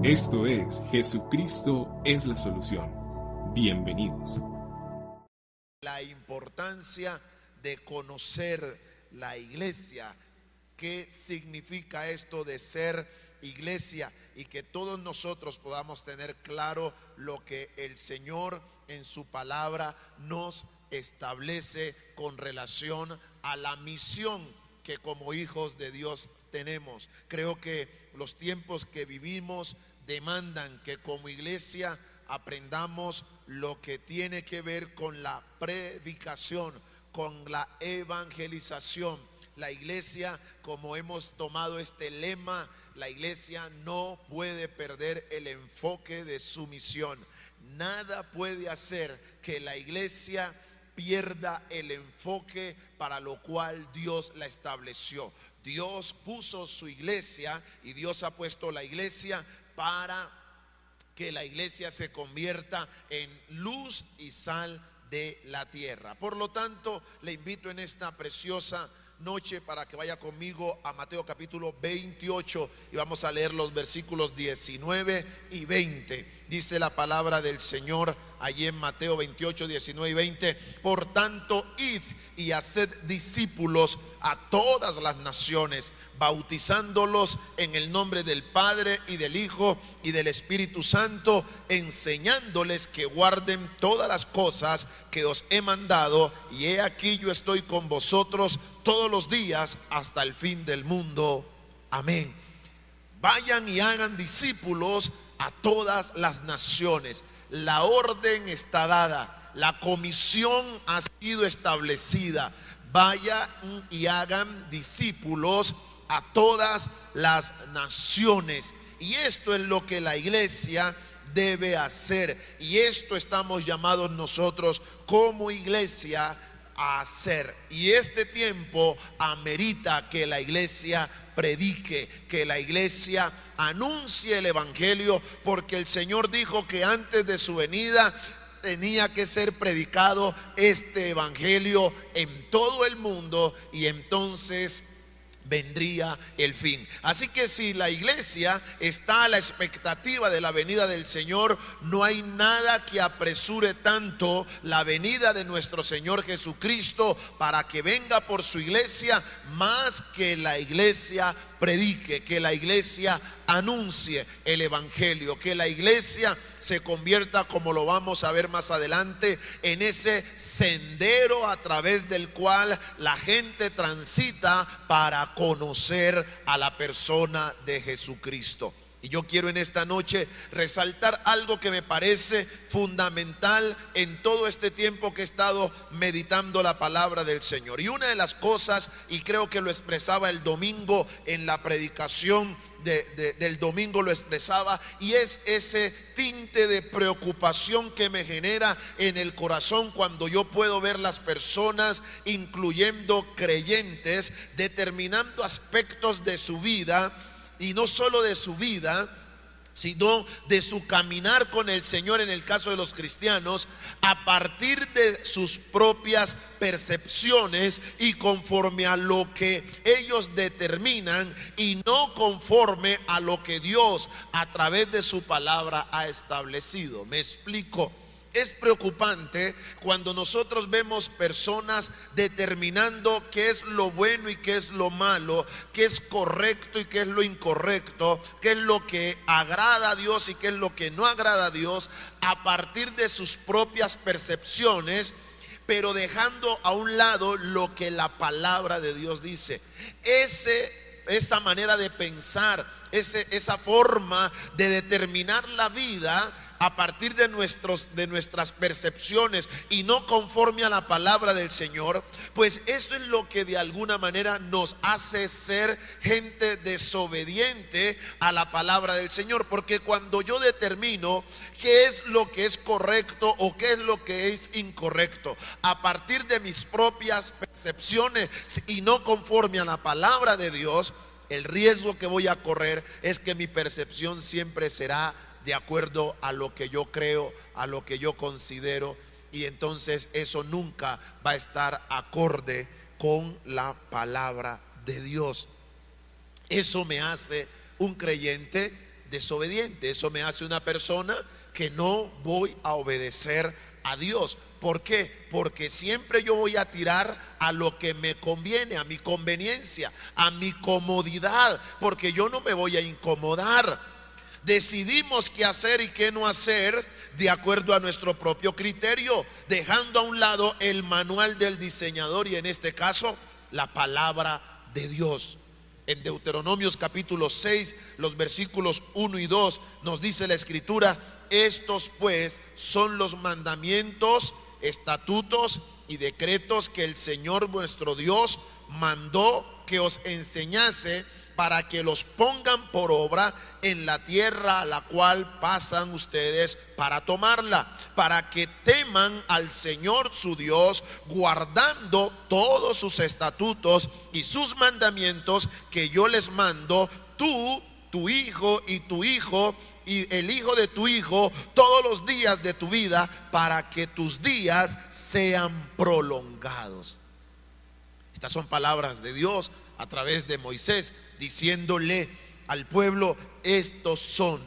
Esto es Jesucristo es la solución. Bienvenidos. La importancia de conocer la iglesia. ¿Qué significa esto de ser iglesia? Y que todos nosotros podamos tener claro lo que el Señor en su palabra nos establece con relación a la misión que como hijos de Dios tenemos. Creo que los tiempos que vivimos demandan que como iglesia aprendamos lo que tiene que ver con la predicación, con la evangelización. La iglesia, como hemos tomado este lema, la iglesia no puede perder el enfoque de su misión. Nada puede hacer que la iglesia pierda el enfoque para lo cual Dios la estableció. Dios puso su iglesia y Dios ha puesto la iglesia para que la iglesia se convierta en luz y sal de la tierra. Por lo tanto, le invito en esta preciosa noche para que vaya conmigo a Mateo capítulo 28 y vamos a leer los versículos 19 y 20. Dice la palabra del Señor allí en Mateo 28, 19 y 20. Por tanto, id y haced discípulos a todas las naciones, bautizándolos en el nombre del Padre y del Hijo y del Espíritu Santo, enseñándoles que guarden todas las cosas que os he mandado, y he aquí yo estoy con vosotros todos los días hasta el fin del mundo. Amén. Vayan y hagan discípulos a todas las naciones. La orden está dada, la comisión ha sido establecida. Vayan y hagan discípulos a todas las naciones. Y esto es lo que la iglesia debe hacer. Y esto estamos llamados nosotros como iglesia hacer. Y este tiempo amerita que la iglesia predique, que la iglesia anuncie el Evangelio, porque el Señor dijo que antes de su venida tenía que ser predicado este Evangelio en todo el mundo y entonces vendría el fin. Así que si la iglesia está a la expectativa de la venida del Señor, no hay nada que apresure tanto la venida de nuestro Señor Jesucristo para que venga por su iglesia más que la iglesia predique, que la iglesia anuncie el Evangelio, que la iglesia se convierta, como lo vamos a ver más adelante, en ese sendero a través del cual la gente transita para conocer a la persona de Jesucristo. Y yo quiero en esta noche resaltar algo que me parece fundamental en todo este tiempo que he estado meditando la palabra del Señor. Y una de las cosas, y creo que lo expresaba el domingo en la predicación del domingo lo expresaba y es ese tinte de preocupación que me genera en el corazón cuando yo puedo ver las personas, incluyendo creyentes, determinando aspectos de su vida y no solo de su vida, sino de su caminar con el Señor en el caso de los cristianos, a partir de sus propias percepciones y conforme a lo que ellos determinan y no conforme a lo que Dios a través de su palabra ha establecido. Me explico. Es preocupante cuando nosotros vemos personas determinando qué es lo bueno y qué es lo malo, qué es correcto y qué es lo incorrecto, qué es lo que agrada a Dios y qué es lo que no agrada a Dios a partir de sus propias percepciones, pero dejando a un lado lo que la palabra de Dios dice. Ese, esa manera de pensar, ese, esa forma de determinar la vida a partir de, nuestros, de nuestras percepciones y no conforme a la palabra del Señor, pues eso es lo que de alguna manera nos hace ser gente desobediente a la palabra del Señor. Porque cuando yo determino qué es lo que es correcto o qué es lo que es incorrecto, a partir de mis propias percepciones y no conforme a la palabra de Dios, el riesgo que voy a correr es que mi percepción siempre será de acuerdo a lo que yo creo, a lo que yo considero, y entonces eso nunca va a estar acorde con la palabra de Dios. Eso me hace un creyente desobediente. Eso me hace una persona que no voy a obedecer a Dios. ¿Por qué? Porque siempre yo voy a tirar a lo que me conviene, a mi conveniencia, a mi comodidad, porque yo no me voy a incomodar. Decidimos qué hacer y qué no hacer de acuerdo a nuestro propio criterio, dejando a un lado el manual del diseñador y en este caso la palabra de Dios. En Deuteronomios capítulo 6, los versículos 1 y 2 nos dice la escritura, estos pues son los mandamientos, estatutos y decretos que el Señor vuestro Dios mandó que os enseñase para que los pongan por obra en la tierra a la cual pasan ustedes para tomarla, para que teman al Señor su Dios, guardando todos sus estatutos y sus mandamientos que yo les mando, tú, tu hijo y tu hijo y el hijo de tu hijo todos los días de tu vida, para que tus días sean prolongados. Estas son palabras de Dios a través de Moisés, diciéndole al pueblo, estos son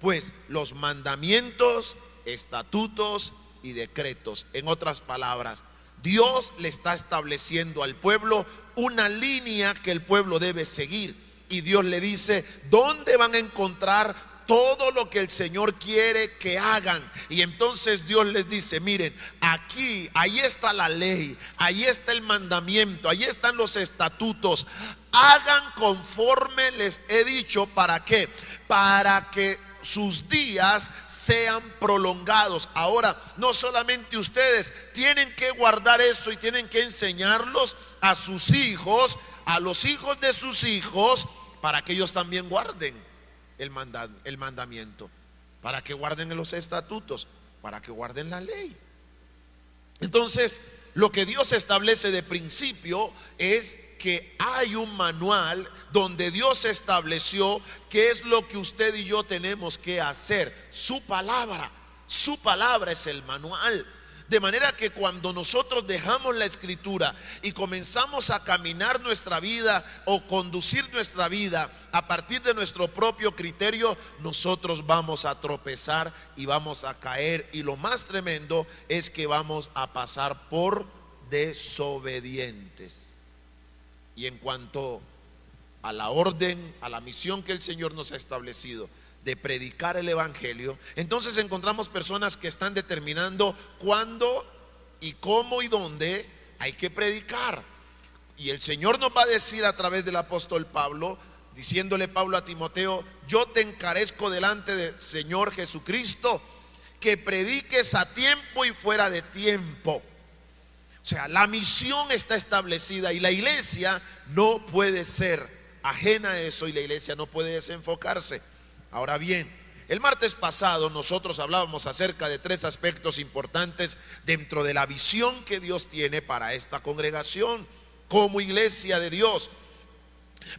pues los mandamientos, estatutos y decretos. En otras palabras, Dios le está estableciendo al pueblo una línea que el pueblo debe seguir. Y Dios le dice, ¿dónde van a encontrar todo lo que el Señor quiere que hagan. Y entonces Dios les dice, miren, aquí, ahí está la ley, ahí está el mandamiento, ahí están los estatutos. Hagan conforme les he dicho, ¿para qué? Para que sus días sean prolongados. Ahora, no solamente ustedes tienen que guardar eso y tienen que enseñarlos a sus hijos, a los hijos de sus hijos, para que ellos también guarden el, el mandamiento, para que guarden los estatutos, para que guarden la ley. Entonces, lo que Dios establece de principio es que hay un manual donde Dios estableció qué es lo que usted y yo tenemos que hacer. Su palabra, su palabra es el manual. De manera que cuando nosotros dejamos la escritura y comenzamos a caminar nuestra vida o conducir nuestra vida a partir de nuestro propio criterio, nosotros vamos a tropezar y vamos a caer. Y lo más tremendo es que vamos a pasar por desobedientes. Y en cuanto a la orden, a la misión que el Señor nos ha establecido, de predicar el Evangelio, entonces encontramos personas que están determinando cuándo y cómo y dónde hay que predicar. Y el Señor nos va a decir a través del apóstol Pablo, diciéndole Pablo a Timoteo, yo te encarezco delante del Señor Jesucristo, que prediques a tiempo y fuera de tiempo. O sea, la misión está establecida y la iglesia no puede ser ajena a eso y la iglesia no puede desenfocarse. Ahora bien, el martes pasado nosotros hablábamos acerca de tres aspectos importantes dentro de la visión que Dios tiene para esta congregación como iglesia de Dios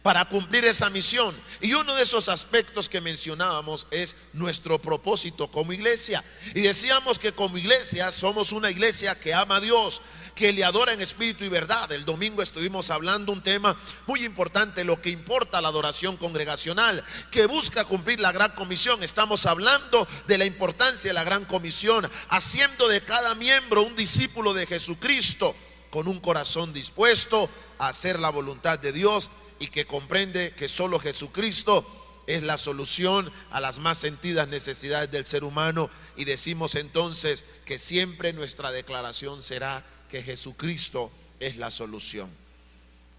para cumplir esa misión. Y uno de esos aspectos que mencionábamos es nuestro propósito como iglesia. Y decíamos que como iglesia somos una iglesia que ama a Dios, que le adora en espíritu y verdad. El domingo estuvimos hablando un tema muy importante, lo que importa la adoración congregacional, que busca cumplir la gran comisión. Estamos hablando de la importancia de la gran comisión, haciendo de cada miembro un discípulo de Jesucristo con un corazón dispuesto a hacer la voluntad de Dios y que comprende que solo Jesucristo es la solución a las más sentidas necesidades del ser humano y decimos entonces que siempre nuestra declaración será que Jesucristo es la solución.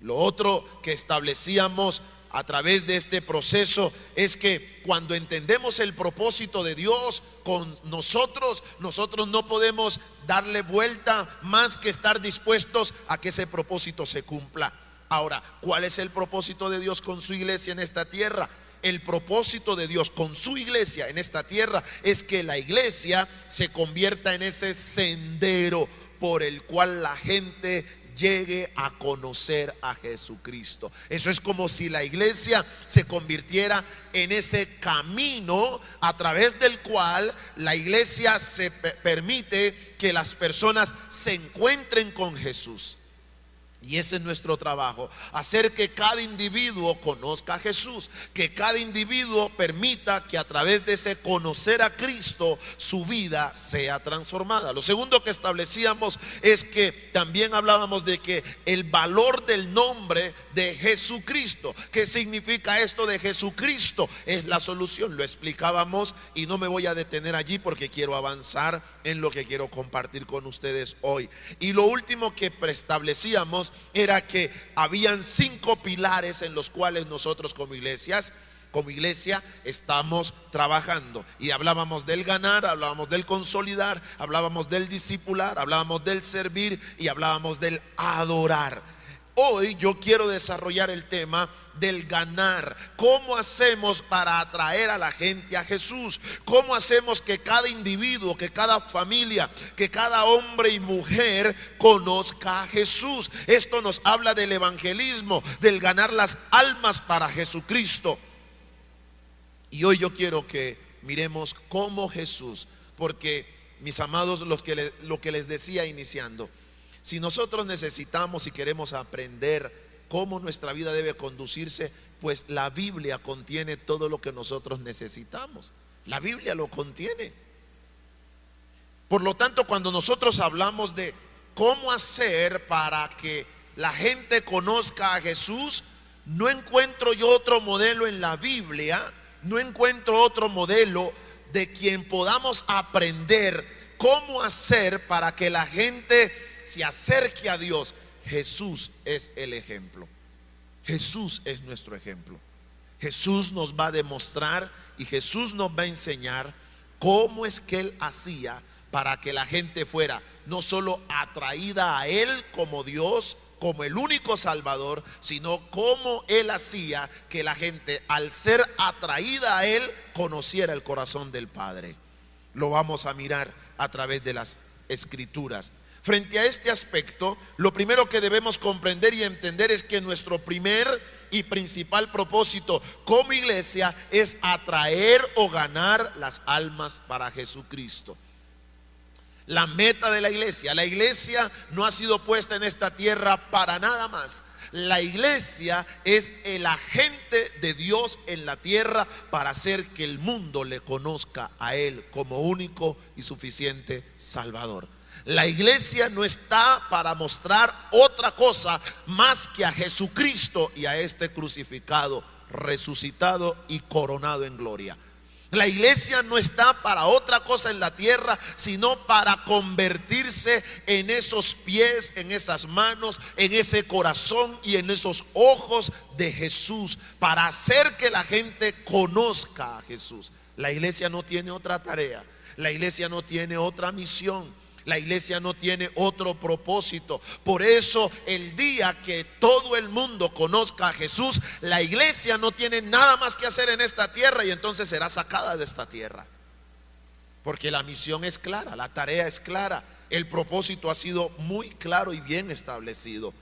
Lo otro que establecíamos a través de este proceso es que cuando entendemos el propósito de Dios con nosotros, nosotros no podemos darle vuelta más que estar dispuestos a que ese propósito se cumpla. Ahora, ¿cuál es el propósito de Dios con su iglesia en esta tierra? El propósito de Dios con su iglesia en esta tierra es que la iglesia se convierta en ese sendero por el cual la gente llegue a conocer a Jesucristo. Eso es como si la iglesia se convirtiera en ese camino a través del cual la iglesia se permite que las personas se encuentren con Jesús. Y ese es nuestro trabajo, hacer que cada individuo conozca a Jesús, que cada individuo permita que a través de ese conocer a Cristo su vida sea transformada. Lo segundo que establecíamos es que también hablábamos de que el valor del nombre de Jesucristo, ¿qué significa esto de Jesucristo? Es la solución, lo explicábamos y no me voy a detener allí porque quiero avanzar en lo que quiero compartir con ustedes hoy. Y lo último que era que habían cinco pilares en los cuales nosotros como iglesias como iglesia estamos trabajando. Y hablábamos del ganar, hablábamos del consolidar, hablábamos del discipular, hablábamos del servir y hablábamos del adorar. Hoy yo quiero desarrollar el tema del ganar. ¿Cómo hacemos para atraer a la gente a Jesús? ¿Cómo hacemos que cada individuo, que cada familia, que cada hombre y mujer conozca a Jesús? Esto nos habla del evangelismo, del ganar las almas para Jesucristo. Y hoy yo quiero que miremos cómo Jesús, porque mis amados, los lo que les decía iniciando, si nosotros necesitamos y queremos aprender cómo nuestra vida debe conducirse, pues la Biblia contiene todo lo que nosotros necesitamos. La Biblia lo contiene. Por lo tanto, cuando nosotros hablamos de cómo hacer para que la gente conozca a Jesús, no encuentro yo otro modelo en la Biblia, no encuentro otro modelo de quien podamos aprender cómo hacer para que la gente se acerque a Dios, Jesús es el ejemplo. Jesús es nuestro ejemplo. Jesús nos va a demostrar y Jesús nos va a enseñar cómo es que Él hacía para que la gente fuera no solo atraída a Él como Dios, como el único Salvador, sino cómo Él hacía que la gente al ser atraída a Él conociera el corazón del Padre. Lo vamos a mirar a través de las escrituras. Frente a este aspecto, lo primero que debemos comprender y entender es que nuestro primer y principal propósito como iglesia es atraer o ganar las almas para Jesucristo. La meta de la iglesia, la iglesia no ha sido puesta en esta tierra para nada más. La iglesia es el agente de Dios en la tierra para hacer que el mundo le conozca a Él como único y suficiente Salvador. La iglesia no está para mostrar otra cosa más que a Jesucristo y a este crucificado, resucitado y coronado en gloria. La iglesia no está para otra cosa en la tierra, sino para convertirse en esos pies, en esas manos, en ese corazón y en esos ojos de Jesús, para hacer que la gente conozca a Jesús. La iglesia no tiene otra tarea, la iglesia no tiene otra misión. La iglesia no tiene otro propósito. Por eso el día que todo el mundo conozca a Jesús, la iglesia no tiene nada más que hacer en esta tierra y entonces será sacada de esta tierra. Porque la misión es clara, la tarea es clara, el propósito ha sido muy claro y bien establecido.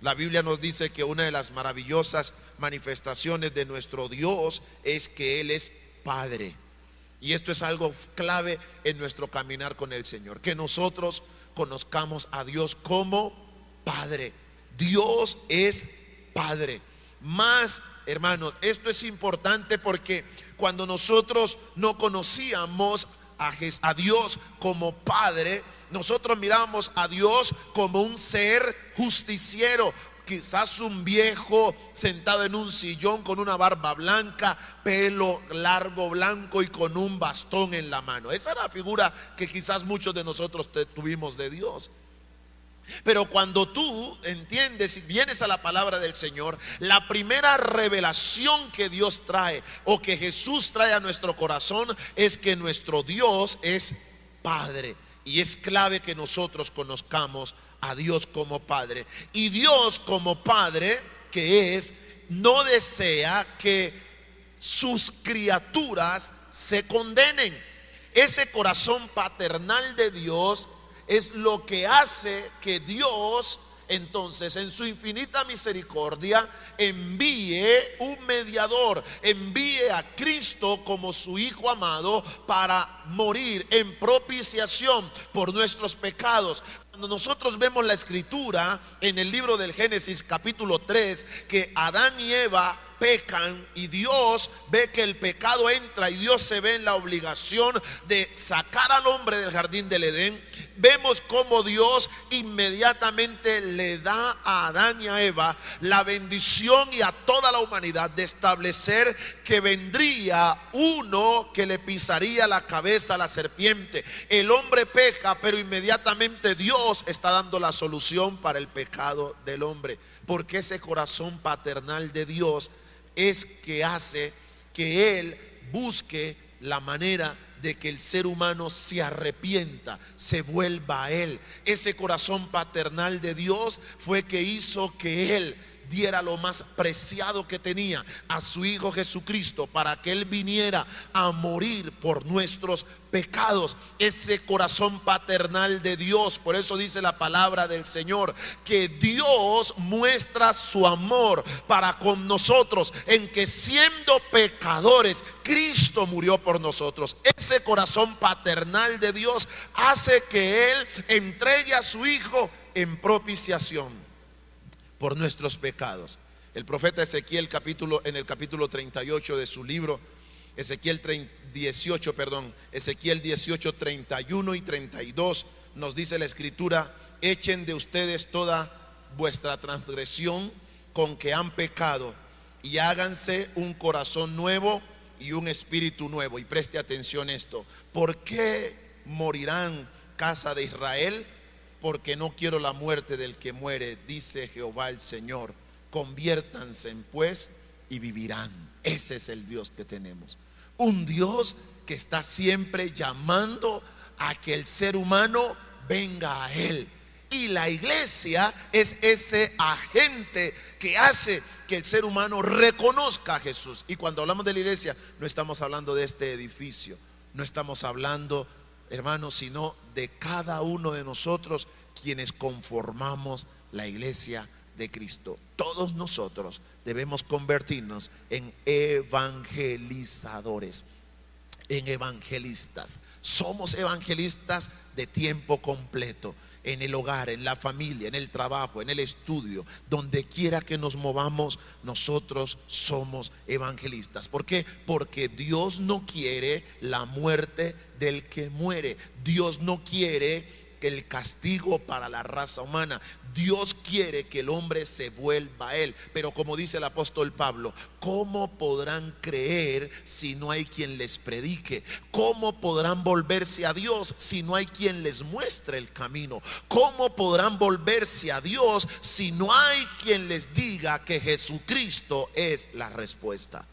La Biblia nos dice que una de las maravillosas manifestaciones de nuestro Dios es que Él es Padre. Y esto es algo clave en nuestro caminar con el Señor, que nosotros conozcamos a Dios como Padre. Dios es Padre. Más, hermanos, esto es importante porque cuando nosotros no conocíamos a, Dios como Padre, nosotros mirábamos a Dios como un ser justiciero, quizás un viejo sentado en un sillón con una barba blanca, pelo largo blanco y con un bastón en la mano. Esa era la figura que quizás muchos de nosotros tuvimos de Dios. Pero cuando tú entiendes y vienes a la palabra del Señor, la primera revelación que Dios trae o que Jesús trae a nuestro corazón es que nuestro Dios es Padre. Y es clave que nosotros conozcamos a Dios como Padre. Y Dios como Padre, que es, no desea que sus criaturas se condenen. Ese corazón paternal de Dios es lo que hace que Dios entonces en su infinita misericordia envíe un mediador, envíe a Cristo como su Hijo amado para morir en propiciación por nuestros pecados. Cuando nosotros vemos la escritura en el libro del Génesis capítulo 3, que Adán y Eva pecan y Dios ve que el pecado entra y Dios se ve en la obligación de sacar al hombre del jardín del Edén, vemos como Dios inmediatamente le da a Adán y a Eva la bendición y a toda la humanidad de establecer que vendría uno que le pisaría la cabeza a la serpiente. El hombre peca, pero inmediatamente Dios está dando la solución para el pecado del hombre, porque ese corazón paternal de Dios es que hace que Él busque la manera de que el ser humano se arrepienta, se vuelva a Él. Ese corazón paternal de Dios fue que hizo que Él diera lo más preciado que tenía a su Hijo Jesucristo para que Él viniera a morir por nuestros pecados. Ese corazón paternal de Dios, por eso dice la palabra del Señor, que Dios muestra su amor para con nosotros en que siendo pecadores, Cristo murió por nosotros. Ese corazón paternal de Dios hace que Él entregue a su Hijo en propiciación por nuestros pecados. El profeta Ezequiel capítulo en el capítulo 38 de su libro Ezequiel 18, perdón, Ezequiel 18 31 y 32 nos dice la escritura, echen de ustedes toda vuestra transgresión con que han pecado y háganse un corazón nuevo y un espíritu nuevo. Y preste atención esto, ¿por qué morirán casa de Israel? Porque no quiero la muerte del que muere, dice Jehová el Señor. Conviértanse pues y vivirán. Ese es el Dios que tenemos. Un Dios que está siempre llamando a que el ser humano venga a Él. Y la iglesia es ese agente que hace que el ser humano reconozca a Jesús. Y cuando hablamos de la iglesia, no estamos hablando de este edificio, no estamos hablando hermanos, sino de cada uno de nosotros quienes conformamos la iglesia de Cristo. Todos nosotros debemos convertirnos en evangelizadores, en evangelistas. Somos evangelistas de tiempo completo en el hogar, en la familia, en el trabajo, en el estudio, donde quiera que nos movamos, nosotros somos evangelistas. ¿Por qué? Porque Dios no quiere la muerte del que muere. Dios no quiere el castigo para la raza humana. Dios quiere que el hombre se vuelva a Él. Pero como dice el apóstol Pablo, ¿cómo podrán creer si no hay quien les predique? ¿Cómo podrán volverse a Dios si no hay quien les muestre el camino? ¿Cómo podrán volverse a Dios si no hay quien les diga que Jesucristo es la respuesta?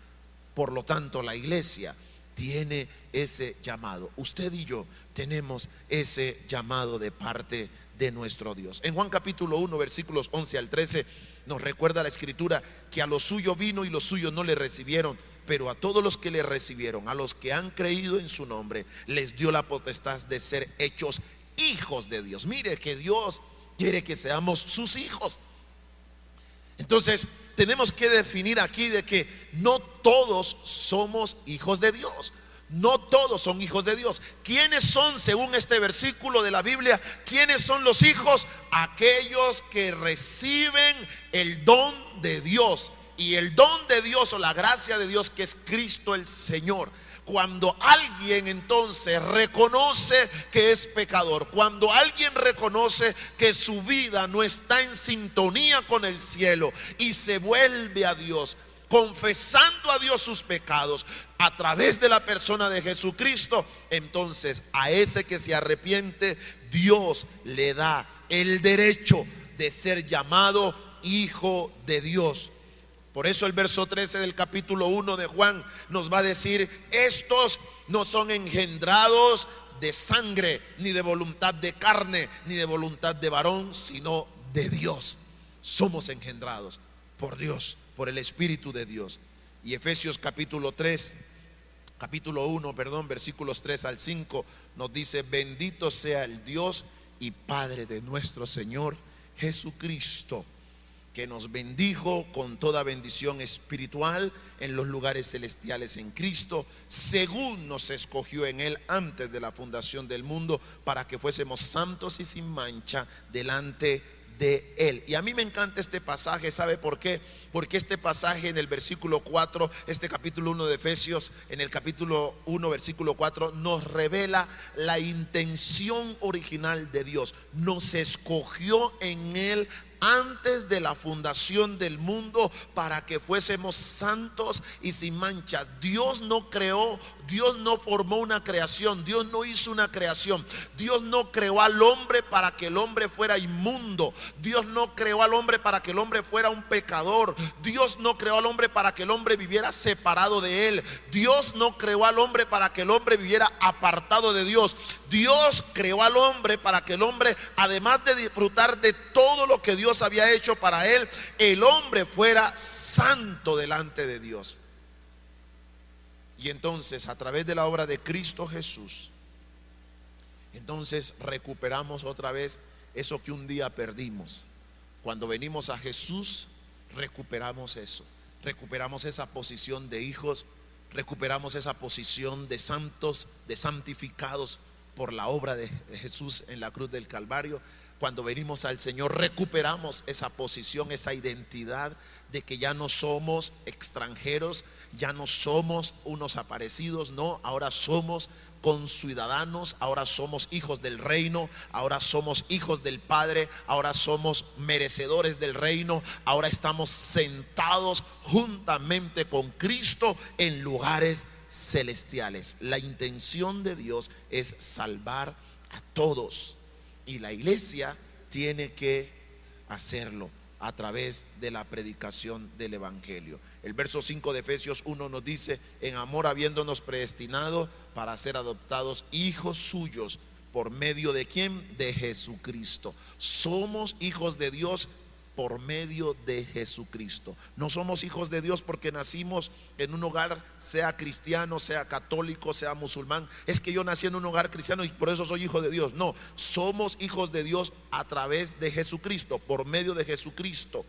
Por lo tanto, la iglesia tiene ese llamado. Usted y yo tenemos ese llamado de parte de nuestro Dios. En Juan capítulo 1, versículos 11 al 13, nos recuerda la escritura que a lo suyo vino y los suyos no le recibieron, pero a todos los que le recibieron, a los que han creído en su nombre, les dio la potestad de ser hechos hijos de Dios. Mire que Dios quiere que seamos sus hijos. Entonces, tenemos que definir aquí de que no todos somos hijos de Dios. No todos son hijos de Dios. ¿Quiénes son, según este versículo de la Biblia, quiénes son los hijos? Aquellos que reciben el don de Dios. Y el don de Dios o la gracia de Dios que es Cristo el Señor. Cuando alguien entonces reconoce que es pecador, cuando alguien reconoce que su vida no está en sintonía con el cielo y se vuelve a Dios, confesando a Dios sus pecados a través de la persona de Jesucristo, entonces a ese que se arrepiente, Dios le da el derecho de ser llamado hijo de Dios. Por eso el verso 13 del capítulo 1 de Juan nos va a decir, estos no son engendrados de sangre, ni de voluntad de carne, ni de voluntad de varón, sino de Dios. Somos engendrados por Dios por el Espíritu de Dios. Y Efesios capítulo 3, capítulo 1, perdón, versículos 3 al 5, nos dice, bendito sea el Dios y Padre de nuestro Señor Jesucristo, que nos bendijo con toda bendición espiritual en los lugares celestiales en Cristo, según nos escogió en Él antes de la fundación del mundo, para que fuésemos santos y sin mancha delante de Él. Y a mí me encanta este pasaje, ¿sabe por qué? Porque este pasaje en el versículo 4, este capítulo 1 de Efesios, en el capítulo 1, versículo 4, nos revela la intención original de Dios. Nos escogió en Él antes de la fundación del mundo para que fuésemos santos y sin manchas. Dios no creó, Dios no formó una creación, Dios no hizo una creación. Dios no creó al hombre para que el hombre fuera inmundo. Dios no creó al hombre para que el hombre fuera un pecador. Dios no creó al hombre para que el hombre viviera separado de él. Dios no creó al hombre para que el hombre viviera apartado de Dios. Dios creó al hombre para que el hombre, además de disfrutar de todo lo que Dios había hecho para él, el hombre fuera santo delante de Dios. Y entonces, a través de la obra de Cristo Jesús, entonces recuperamos otra vez eso que un día perdimos. Cuando venimos a Jesús, recuperamos eso. Recuperamos esa posición de hijos, recuperamos esa posición de santos, de santificados por la obra de Jesús en la cruz del Calvario. Cuando venimos al Señor, recuperamos esa posición, esa identidad de que ya no somos extranjeros, ya no somos unos aparecidos, no, ahora somos conciudadanos, ahora somos hijos del reino, ahora somos hijos del Padre, ahora somos merecedores del reino, ahora estamos sentados juntamente con Cristo en lugares celestiales. La intención de Dios es salvar a todos y la iglesia tiene que hacerlo a través de la predicación del Evangelio. El verso 5 de Efesios 1 nos dice, en amor habiéndonos predestinado para ser adoptados hijos suyos por medio de quién? De Jesucristo. Somos hijos de Dios por medio de Jesucristo. No somos hijos de Dios porque nacimos en un hogar, sea cristiano, sea católico, sea musulmán. Es que yo nací en un hogar cristiano y por eso soy hijo de Dios. No, somos hijos de Dios a través de Jesucristo, por medio de Jesucristo,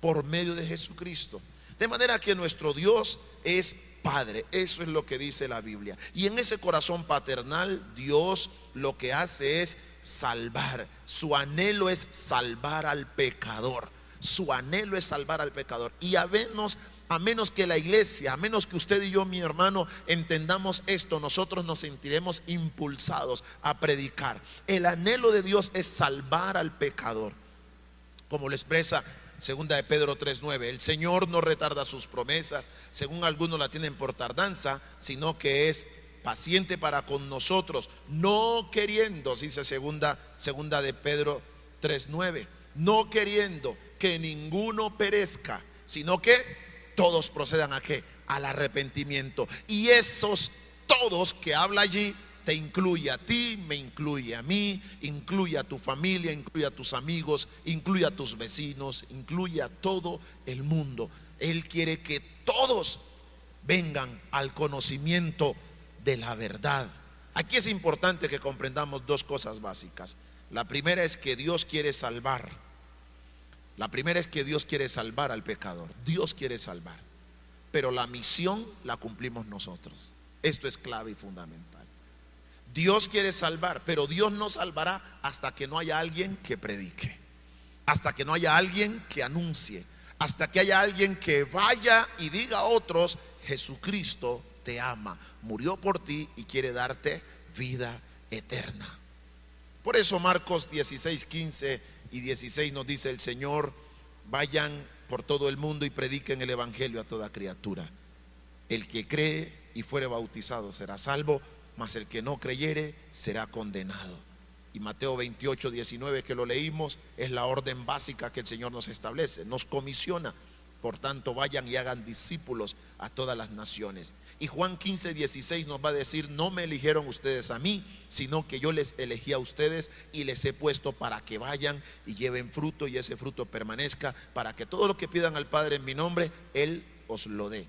por medio de Jesucristo. De manera que nuestro Dios es Padre. Eso es lo que dice la Biblia. Y en ese corazón paternal, Dios lo que hace es salvar. Su anhelo es salvar al pecador. Su anhelo es salvar al pecador. Y a menos, a menos que la iglesia, a menos que usted y yo, mi hermano, entendamos esto, nosotros nos sentiremos impulsados a predicar. El anhelo de Dios es salvar al pecador. Como lo expresa segunda de Pedro 3:9. El Señor no retarda sus promesas, según algunos la tienen por tardanza, sino que es paciente para con nosotros, no queriendo, dice segunda, segunda de Pedro 3:9, no queriendo que ninguno perezca, sino que todos procedan a qué? Al arrepentimiento. Y esos todos que habla allí te incluye a ti, me incluye a mí, incluye a tu familia, incluye a tus amigos, incluye a tus vecinos, incluye a todo el mundo. Él quiere que todos vengan al conocimiento de la verdad. Aquí es importante que comprendamos dos cosas básicas. La primera es que Dios quiere salvar. La primera es que Dios quiere salvar al pecador. Dios quiere salvar. Pero la misión la cumplimos nosotros. Esto es clave y fundamental. Dios quiere salvar, pero Dios no salvará hasta que no haya alguien que predique. Hasta que no haya alguien que anuncie. Hasta que haya alguien que vaya y diga a otros, Jesucristo ama, murió por ti y quiere darte vida eterna. Por eso Marcos 16, 15 y 16 nos dice el Señor, vayan por todo el mundo y prediquen el Evangelio a toda criatura. El que cree y fuere bautizado será salvo, mas el que no creyere será condenado. Y Mateo 28, 19 que lo leímos es la orden básica que el Señor nos establece, nos comisiona por tanto, vayan y hagan discípulos a todas las naciones. Y Juan 15, 16 nos va a decir, no me eligieron ustedes a mí, sino que yo les elegí a ustedes y les he puesto para que vayan y lleven fruto y ese fruto permanezca, para que todo lo que pidan al Padre en mi nombre, Él os lo dé.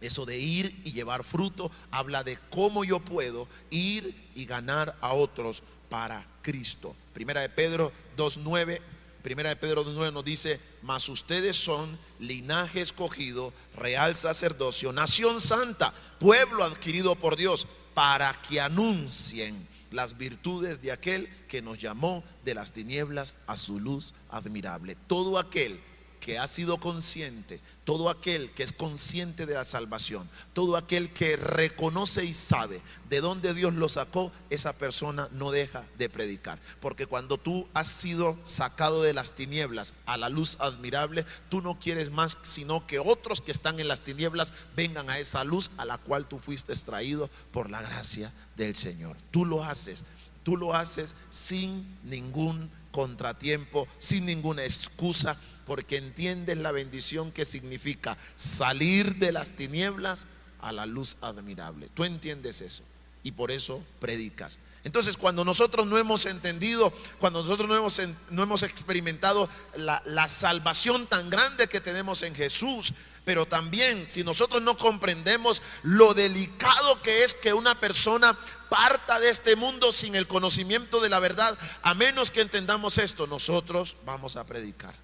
Eso de ir y llevar fruto habla de cómo yo puedo ir y ganar a otros para Cristo. Primera de Pedro 2.9 Primera de Pedro 9 nos dice, mas ustedes son linaje escogido, real sacerdocio, nación santa, pueblo adquirido por Dios, para que anuncien las virtudes de aquel que nos llamó de las tinieblas a su luz admirable. Todo aquel que ha sido consciente, todo aquel que es consciente de la salvación, todo aquel que reconoce y sabe de dónde Dios lo sacó, esa persona no deja de predicar. Porque cuando tú has sido sacado de las tinieblas a la luz admirable, tú no quieres más sino que otros que están en las tinieblas vengan a esa luz a la cual tú fuiste extraído por la gracia del Señor. Tú lo haces, tú lo haces sin ningún contratiempo, sin ninguna excusa porque entiendes la bendición que significa salir de las tinieblas a la luz admirable. Tú entiendes eso y por eso predicas. Entonces, cuando nosotros no hemos entendido, cuando nosotros no hemos, no hemos experimentado la, la salvación tan grande que tenemos en Jesús, pero también si nosotros no comprendemos lo delicado que es que una persona parta de este mundo sin el conocimiento de la verdad, a menos que entendamos esto, nosotros vamos a predicar.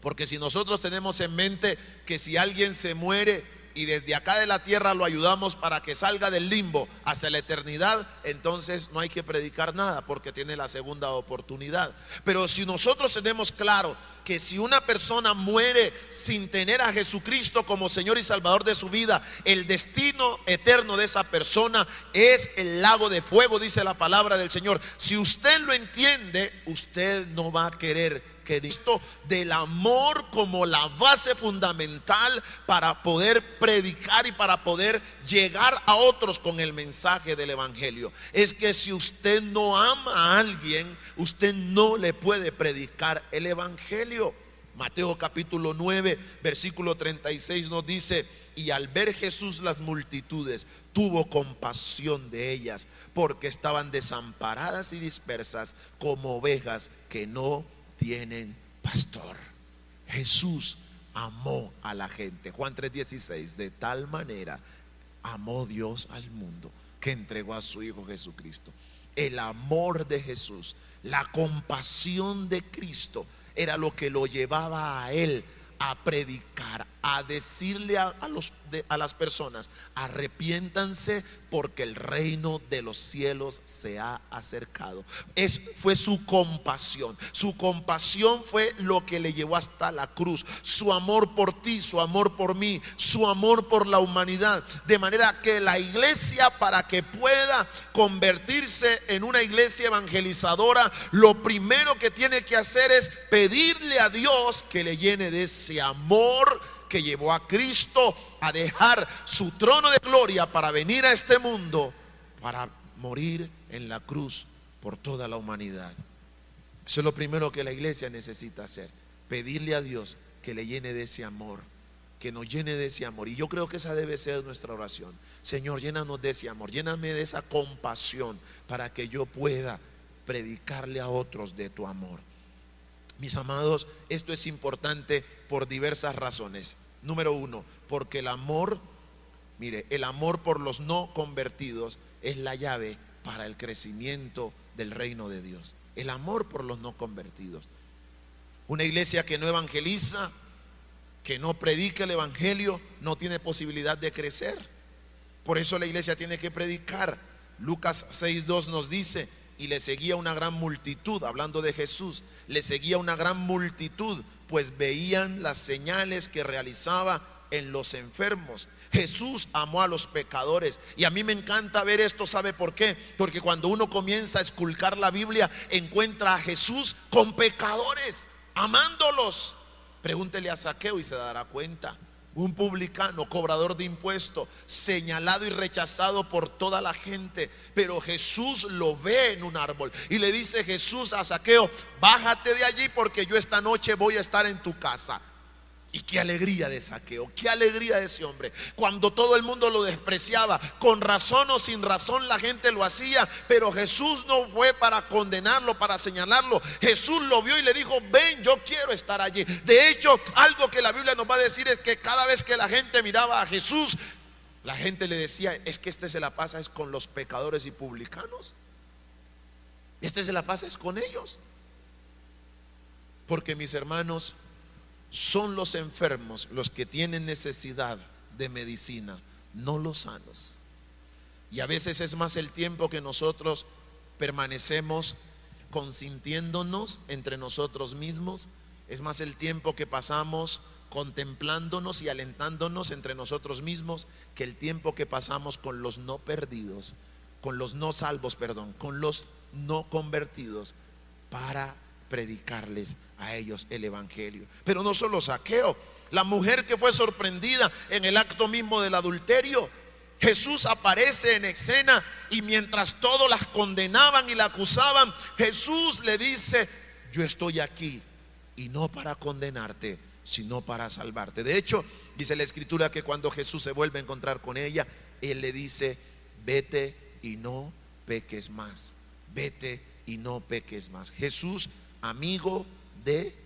Porque si nosotros tenemos en mente que si alguien se muere y desde acá de la tierra lo ayudamos para que salga del limbo hacia la eternidad, entonces no hay que predicar nada porque tiene la segunda oportunidad. Pero si nosotros tenemos claro que si una persona muere sin tener a Jesucristo como Señor y Salvador de su vida, el destino eterno de esa persona es el lago de fuego, dice la palabra del Señor. Si usted lo entiende, usted no va a querer Cristo, del amor como la base fundamental para poder predicar y para poder llegar a otros con el mensaje del Evangelio. Es que si usted no ama a alguien, usted no le puede predicar el Evangelio. Mateo capítulo 9, versículo 36 nos dice, y al ver Jesús las multitudes, tuvo compasión de ellas, porque estaban desamparadas y dispersas como ovejas que no tienen pastor. Jesús amó a la gente. Juan 3:16, de tal manera amó Dios al mundo que entregó a su Hijo Jesucristo. El amor de Jesús, la compasión de Cristo era lo que lo llevaba a él a predicar, a decirle a, los, a las personas, arrepiéntanse porque el reino de los cielos se ha acercado. Es, fue su compasión. Su compasión fue lo que le llevó hasta la cruz. Su amor por ti, su amor por mí, su amor por la humanidad. De manera que la iglesia, para que pueda convertirse en una iglesia evangelizadora, lo primero que tiene que hacer es pedirle a Dios que le llene de ese amor que llevó a Cristo a dejar su trono de gloria para venir a este mundo, para morir en la cruz por toda la humanidad. Eso es lo primero que la iglesia necesita hacer, pedirle a Dios que le llene de ese amor, que nos llene de ese amor. Y yo creo que esa debe ser nuestra oración. Señor, llénanos de ese amor, lléname de esa compasión para que yo pueda predicarle a otros de tu amor. Mis amados, esto es importante por diversas razones. Número uno, porque el amor, mire, el amor por los no convertidos es la llave para el crecimiento del reino de Dios. El amor por los no convertidos. Una iglesia que no evangeliza, que no predica el evangelio, no tiene posibilidad de crecer. Por eso la iglesia tiene que predicar. Lucas 6.2 nos dice, y le seguía una gran multitud, hablando de Jesús, le seguía una gran multitud pues veían las señales que realizaba en los enfermos. Jesús amó a los pecadores. Y a mí me encanta ver esto, ¿sabe por qué? Porque cuando uno comienza a esculcar la Biblia, encuentra a Jesús con pecadores, amándolos. Pregúntele a Saqueo y se dará cuenta un publicano, cobrador de impuestos, señalado y rechazado por toda la gente. Pero Jesús lo ve en un árbol y le dice Jesús a Saqueo, bájate de allí porque yo esta noche voy a estar en tu casa. Y qué alegría de saqueo, qué alegría de ese hombre. Cuando todo el mundo lo despreciaba, con razón o sin razón la gente lo hacía, pero Jesús no fue para condenarlo, para señalarlo. Jesús lo vio y le dijo, ven, yo quiero estar allí. De hecho, algo que la Biblia nos va a decir es que cada vez que la gente miraba a Jesús, la gente le decía, es que este se la pasa es con los pecadores y publicanos. Este se la pasa es con ellos. Porque mis hermanos, son los enfermos los que tienen necesidad de medicina, no los sanos. Y a veces es más el tiempo que nosotros permanecemos consintiéndonos entre nosotros mismos, es más el tiempo que pasamos contemplándonos y alentándonos entre nosotros mismos que el tiempo que pasamos con los no perdidos, con los no salvos, perdón, con los no convertidos para predicarles a ellos el Evangelio. Pero no solo saqueo, la mujer que fue sorprendida en el acto mismo del adulterio, Jesús aparece en escena y mientras todos las condenaban y la acusaban, Jesús le dice, yo estoy aquí y no para condenarte, sino para salvarte. De hecho, dice la escritura que cuando Jesús se vuelve a encontrar con ella, Él le dice, vete y no peques más, vete y no peques más. Jesús, amigo de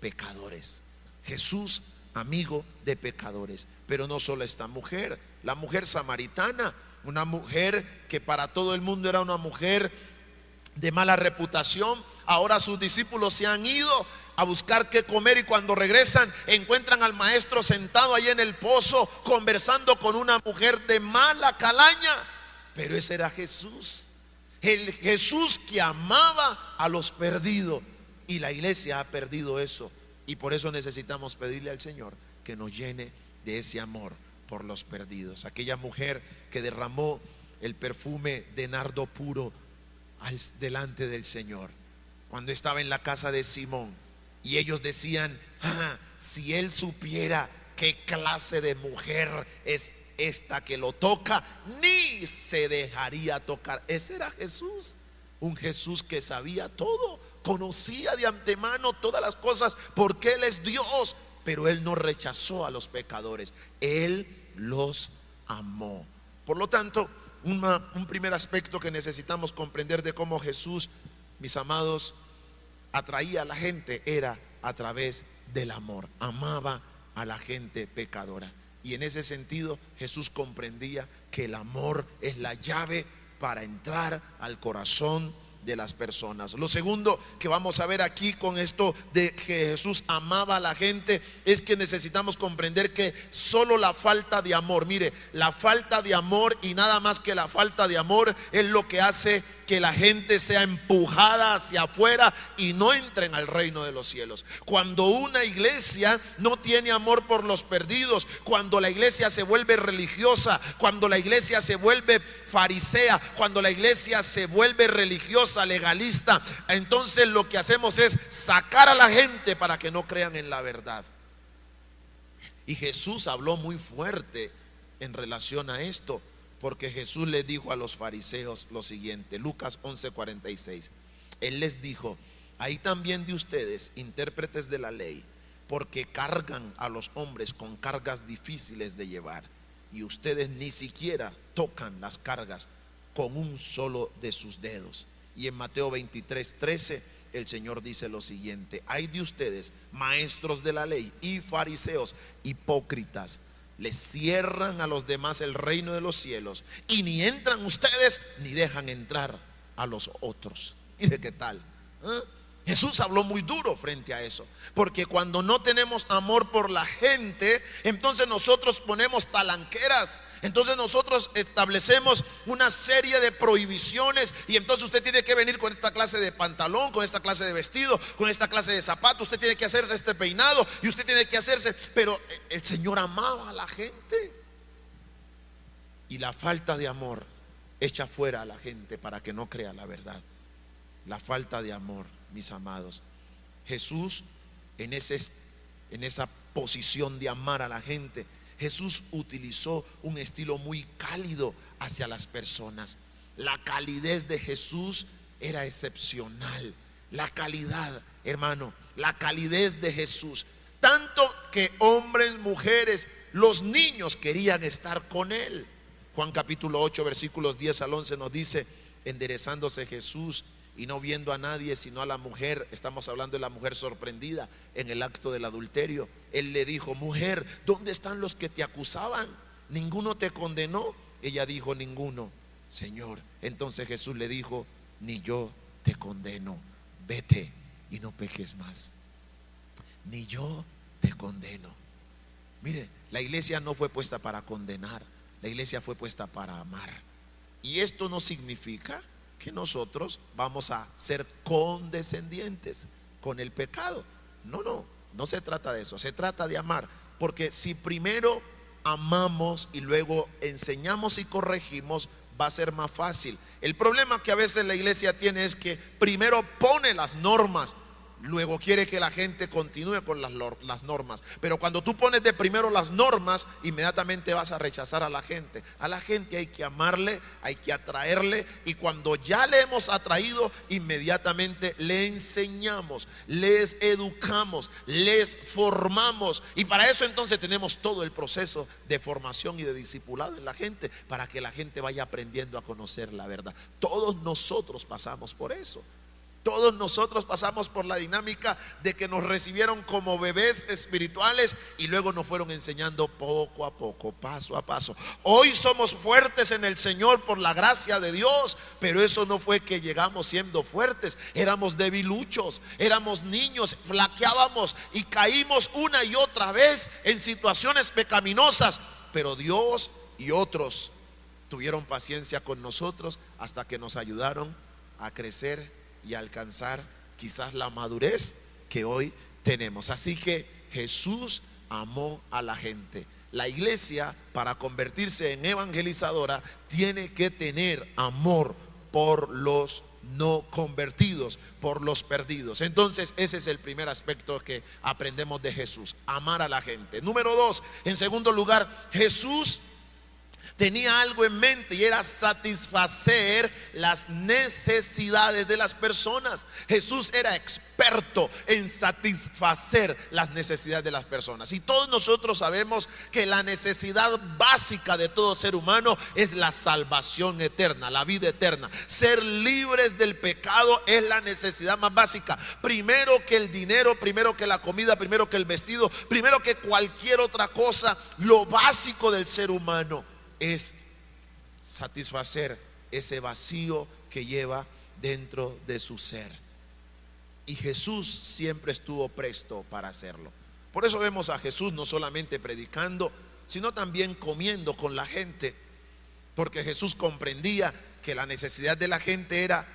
pecadores. Jesús, amigo de pecadores. Pero no solo esta mujer, la mujer samaritana, una mujer que para todo el mundo era una mujer de mala reputación. Ahora sus discípulos se han ido a buscar qué comer y cuando regresan encuentran al maestro sentado ahí en el pozo conversando con una mujer de mala calaña. Pero ese era Jesús. El Jesús que amaba a los perdidos. Y la iglesia ha perdido eso. Y por eso necesitamos pedirle al Señor que nos llene de ese amor por los perdidos. Aquella mujer que derramó el perfume de nardo puro delante del Señor. Cuando estaba en la casa de Simón. Y ellos decían, ah, si él supiera qué clase de mujer es esta que lo toca, ni se dejaría tocar. Ese era Jesús. Un Jesús que sabía todo conocía de antemano todas las cosas porque Él es Dios, pero Él no rechazó a los pecadores, Él los amó. Por lo tanto, un primer aspecto que necesitamos comprender de cómo Jesús, mis amados, atraía a la gente era a través del amor. Amaba a la gente pecadora. Y en ese sentido Jesús comprendía que el amor es la llave para entrar al corazón de las personas. Lo segundo que vamos a ver aquí con esto de que Jesús amaba a la gente es que necesitamos comprender que solo la falta de amor, mire, la falta de amor y nada más que la falta de amor es lo que hace que la gente sea empujada hacia afuera y no entren al reino de los cielos. Cuando una iglesia no tiene amor por los perdidos, cuando la iglesia se vuelve religiosa, cuando la iglesia se vuelve farisea, cuando la iglesia se vuelve religiosa, legalista, entonces lo que hacemos es sacar a la gente para que no crean en la verdad. Y Jesús habló muy fuerte en relación a esto. Porque Jesús le dijo a los fariseos lo siguiente, Lucas 11:46. Él les dijo, hay también de ustedes, intérpretes de la ley, porque cargan a los hombres con cargas difíciles de llevar, y ustedes ni siquiera tocan las cargas con un solo de sus dedos. Y en Mateo 23, 13, el Señor dice lo siguiente, hay de ustedes, maestros de la ley y fariseos, hipócritas, le cierran a los demás el reino de los cielos y ni entran ustedes ni dejan entrar a los otros. Mire qué tal. ¿eh? Jesús habló muy duro frente a eso, porque cuando no tenemos amor por la gente, entonces nosotros ponemos talanqueras, entonces nosotros establecemos una serie de prohibiciones y entonces usted tiene que venir con esta clase de pantalón, con esta clase de vestido, con esta clase de zapato, usted tiene que hacerse este peinado y usted tiene que hacerse, pero el Señor amaba a la gente. Y la falta de amor echa fuera a la gente para que no crea la verdad, la falta de amor mis amados. Jesús, en, ese, en esa posición de amar a la gente, Jesús utilizó un estilo muy cálido hacia las personas. La calidez de Jesús era excepcional. La calidad, hermano, la calidez de Jesús. Tanto que hombres, mujeres, los niños querían estar con él. Juan capítulo 8, versículos 10 al 11 nos dice, enderezándose Jesús y no viendo a nadie sino a la mujer, estamos hablando de la mujer sorprendida en el acto del adulterio, él le dijo, mujer, ¿dónde están los que te acusaban? ¿Ninguno te condenó? Ella dijo, ninguno, Señor. Entonces Jesús le dijo, ni yo te condeno, vete y no peques más. ni yo te condeno. Mire, la iglesia no fue puesta para condenar, la iglesia fue puesta para amar. Y esto no significa que nosotros vamos a ser condescendientes con el pecado. No, no, no se trata de eso, se trata de amar. Porque si primero amamos y luego enseñamos y corregimos, va a ser más fácil. El problema que a veces la iglesia tiene es que primero pone las normas Luego quiere que la gente continúe con las, normas. Pero cuando tú pones de primero las normas, inmediatamente vas a rechazar a la gente. A la gente hay que amarle, hay que atraerle. Y cuando ya le hemos atraído, inmediatamente le enseñamos, les educamos, les formamos. Y para eso entonces tenemos todo el proceso de formación y de discipulado en la gente, para que la gente vaya aprendiendo a conocer la verdad. Todos nosotros pasamos por eso. Todos nosotros pasamos por la dinámica de que nos recibieron como bebés espirituales y luego nos fueron enseñando poco a poco, paso a paso. Hoy somos fuertes en el Señor por la gracia de Dios, pero eso no fue que llegamos siendo fuertes, éramos debiluchos, éramos niños, flaqueábamos y caímos una y otra vez en situaciones pecaminosas, pero Dios y otros tuvieron paciencia con nosotros hasta que nos ayudaron a crecer y alcanzar quizás la madurez que hoy tenemos. Así que Jesús amó a la gente. La iglesia, para convertirse en evangelizadora, tiene que tener amor por los no convertidos, por los perdidos. Entonces, ese es el primer aspecto que aprendemos de Jesús, amar a la gente. Número dos, en segundo lugar, Jesús tenía algo en mente y era satisfacer las necesidades de las personas. Jesús era experto en satisfacer las necesidades de las personas. Y todos nosotros sabemos que la necesidad básica de todo ser humano es la salvación eterna, la vida eterna. Ser libres del pecado es la necesidad más básica. Primero que el dinero, primero que la comida, primero que el vestido, primero que cualquier otra cosa, lo básico del ser humano es satisfacer ese vacío que lleva dentro de su ser. Y Jesús siempre estuvo presto para hacerlo. Por eso vemos a Jesús no solamente predicando, sino también comiendo con la gente, porque Jesús comprendía que la necesidad de la gente era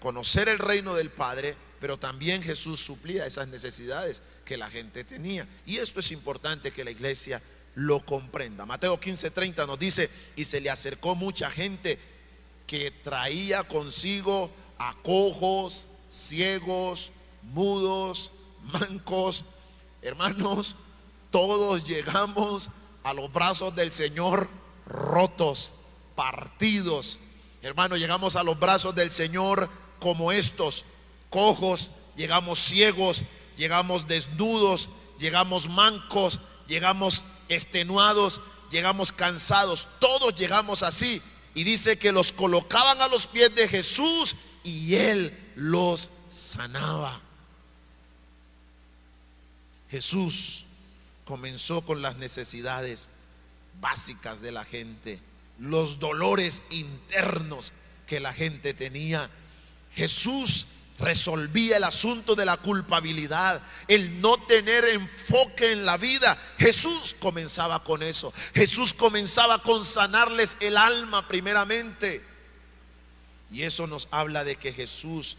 conocer el reino del Padre, pero también Jesús suplía esas necesidades que la gente tenía. Y esto es importante que la iglesia lo comprenda. Mateo 15:30 nos dice, y se le acercó mucha gente que traía consigo a cojos, ciegos, mudos, mancos. Hermanos, todos llegamos a los brazos del Señor rotos, partidos. Hermanos, llegamos a los brazos del Señor como estos, cojos, llegamos ciegos, llegamos desnudos, llegamos mancos, llegamos extenuados, llegamos cansados, todos llegamos así. Y dice que los colocaban a los pies de Jesús y él los sanaba. Jesús comenzó con las necesidades básicas de la gente, los dolores internos que la gente tenía. Jesús resolvía el asunto de la culpabilidad, el no tener enfoque en la vida. Jesús comenzaba con eso. Jesús comenzaba con sanarles el alma primeramente. Y eso nos habla de que Jesús,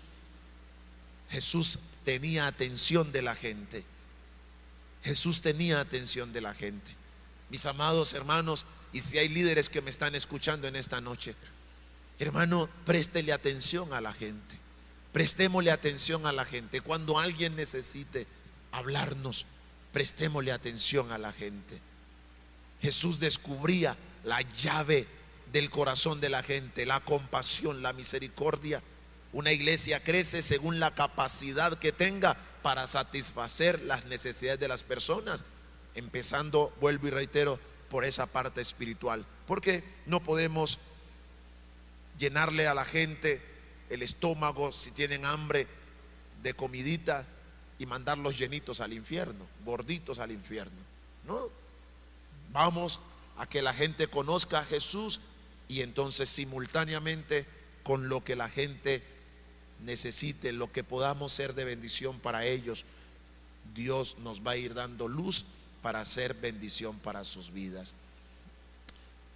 Jesús tenía atención de la gente. Jesús tenía atención de la gente. Mis amados hermanos, y si hay líderes que me están escuchando en esta noche, hermano, préstele atención a la gente. Prestémosle atención a la gente. Cuando alguien necesite hablarnos, prestémosle atención a la gente. Jesús descubría la llave del corazón de la gente, la compasión, la misericordia. Una iglesia crece según la capacidad que tenga para satisfacer las necesidades de las personas, empezando, vuelvo y reitero, por esa parte espiritual. Porque no podemos llenarle a la gente el estómago, si tienen hambre de comidita y mandarlos llenitos al infierno, gorditos al infierno. No, vamos a que la gente conozca a Jesús y entonces simultáneamente con lo que la gente necesite, lo que podamos ser de bendición para ellos, Dios nos va a ir dando luz para hacer bendición para sus vidas.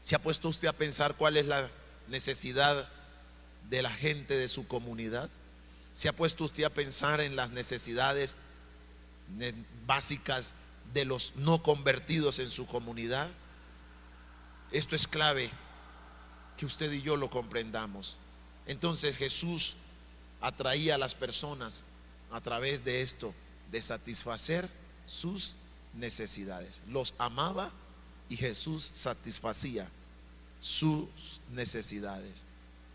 ¿Se ha puesto usted a pensar cuál es la necesidad de la gente de su comunidad? ¿Se ha puesto usted a pensar en las necesidades básicas de los no convertidos en su comunidad? Esto es clave que usted y yo lo comprendamos. Entonces Jesús atraía a las personas a través de esto, de satisfacer sus necesidades. Los amaba y Jesús satisfacía sus necesidades.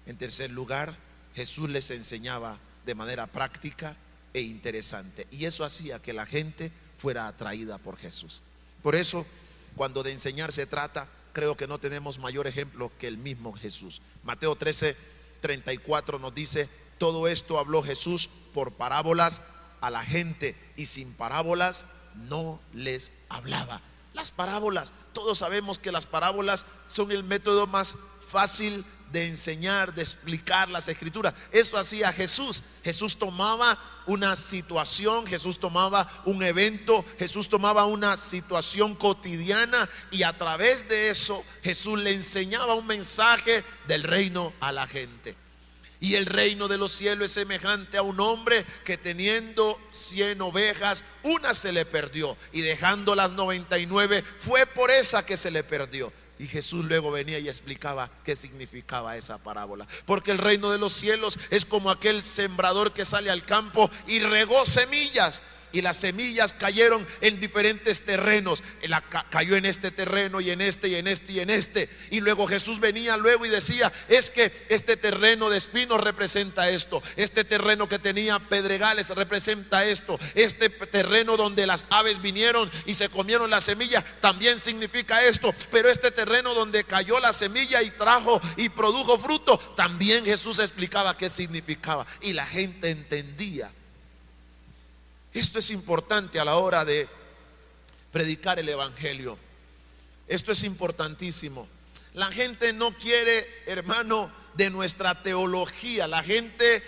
En tercer lugar, Jesús les enseñaba de manera práctica e interesante. Y eso hacía que la gente fuera atraída por Jesús. Por eso, cuando de enseñar se trata, creo que no tenemos mayor ejemplo que el mismo Jesús. Mateo 13, 34 nos dice, todo esto habló Jesús por parábolas a la gente y sin parábolas no les hablaba. Las parábolas, todos sabemos que las parábolas son el método más fácil de enseñar, de explicar las escrituras. Eso hacía Jesús. Jesús tomaba una situación, Jesús tomaba un evento, Jesús tomaba una situación cotidiana y a través de eso Jesús le enseñaba un mensaje del reino a la gente. Y el reino de los cielos es semejante a un hombre que teniendo cien ovejas, una se le perdió y dejando las 99 fue por esa que se le perdió. Y Jesús luego venía y explicaba qué significaba esa parábola. Porque el reino de los cielos es como aquel sembrador que sale al campo y regó semillas y las semillas cayeron en diferentes terrenos. Cayó en este terreno y en este y en este y en este. Y luego Jesús venía luego y decía, es que este terreno de espinos representa esto. Este terreno que tenía pedregales representa esto. Este terreno donde las aves vinieron y se comieron la semilla también significa esto. Pero este terreno donde cayó la semilla y trajo y produjo fruto, también Jesús explicaba qué significaba. Y la gente entendía esto es importante a la hora de predicar el Evangelio. Esto es importantísimo. La gente no quiere, hermano, de nuestra teología. La gente,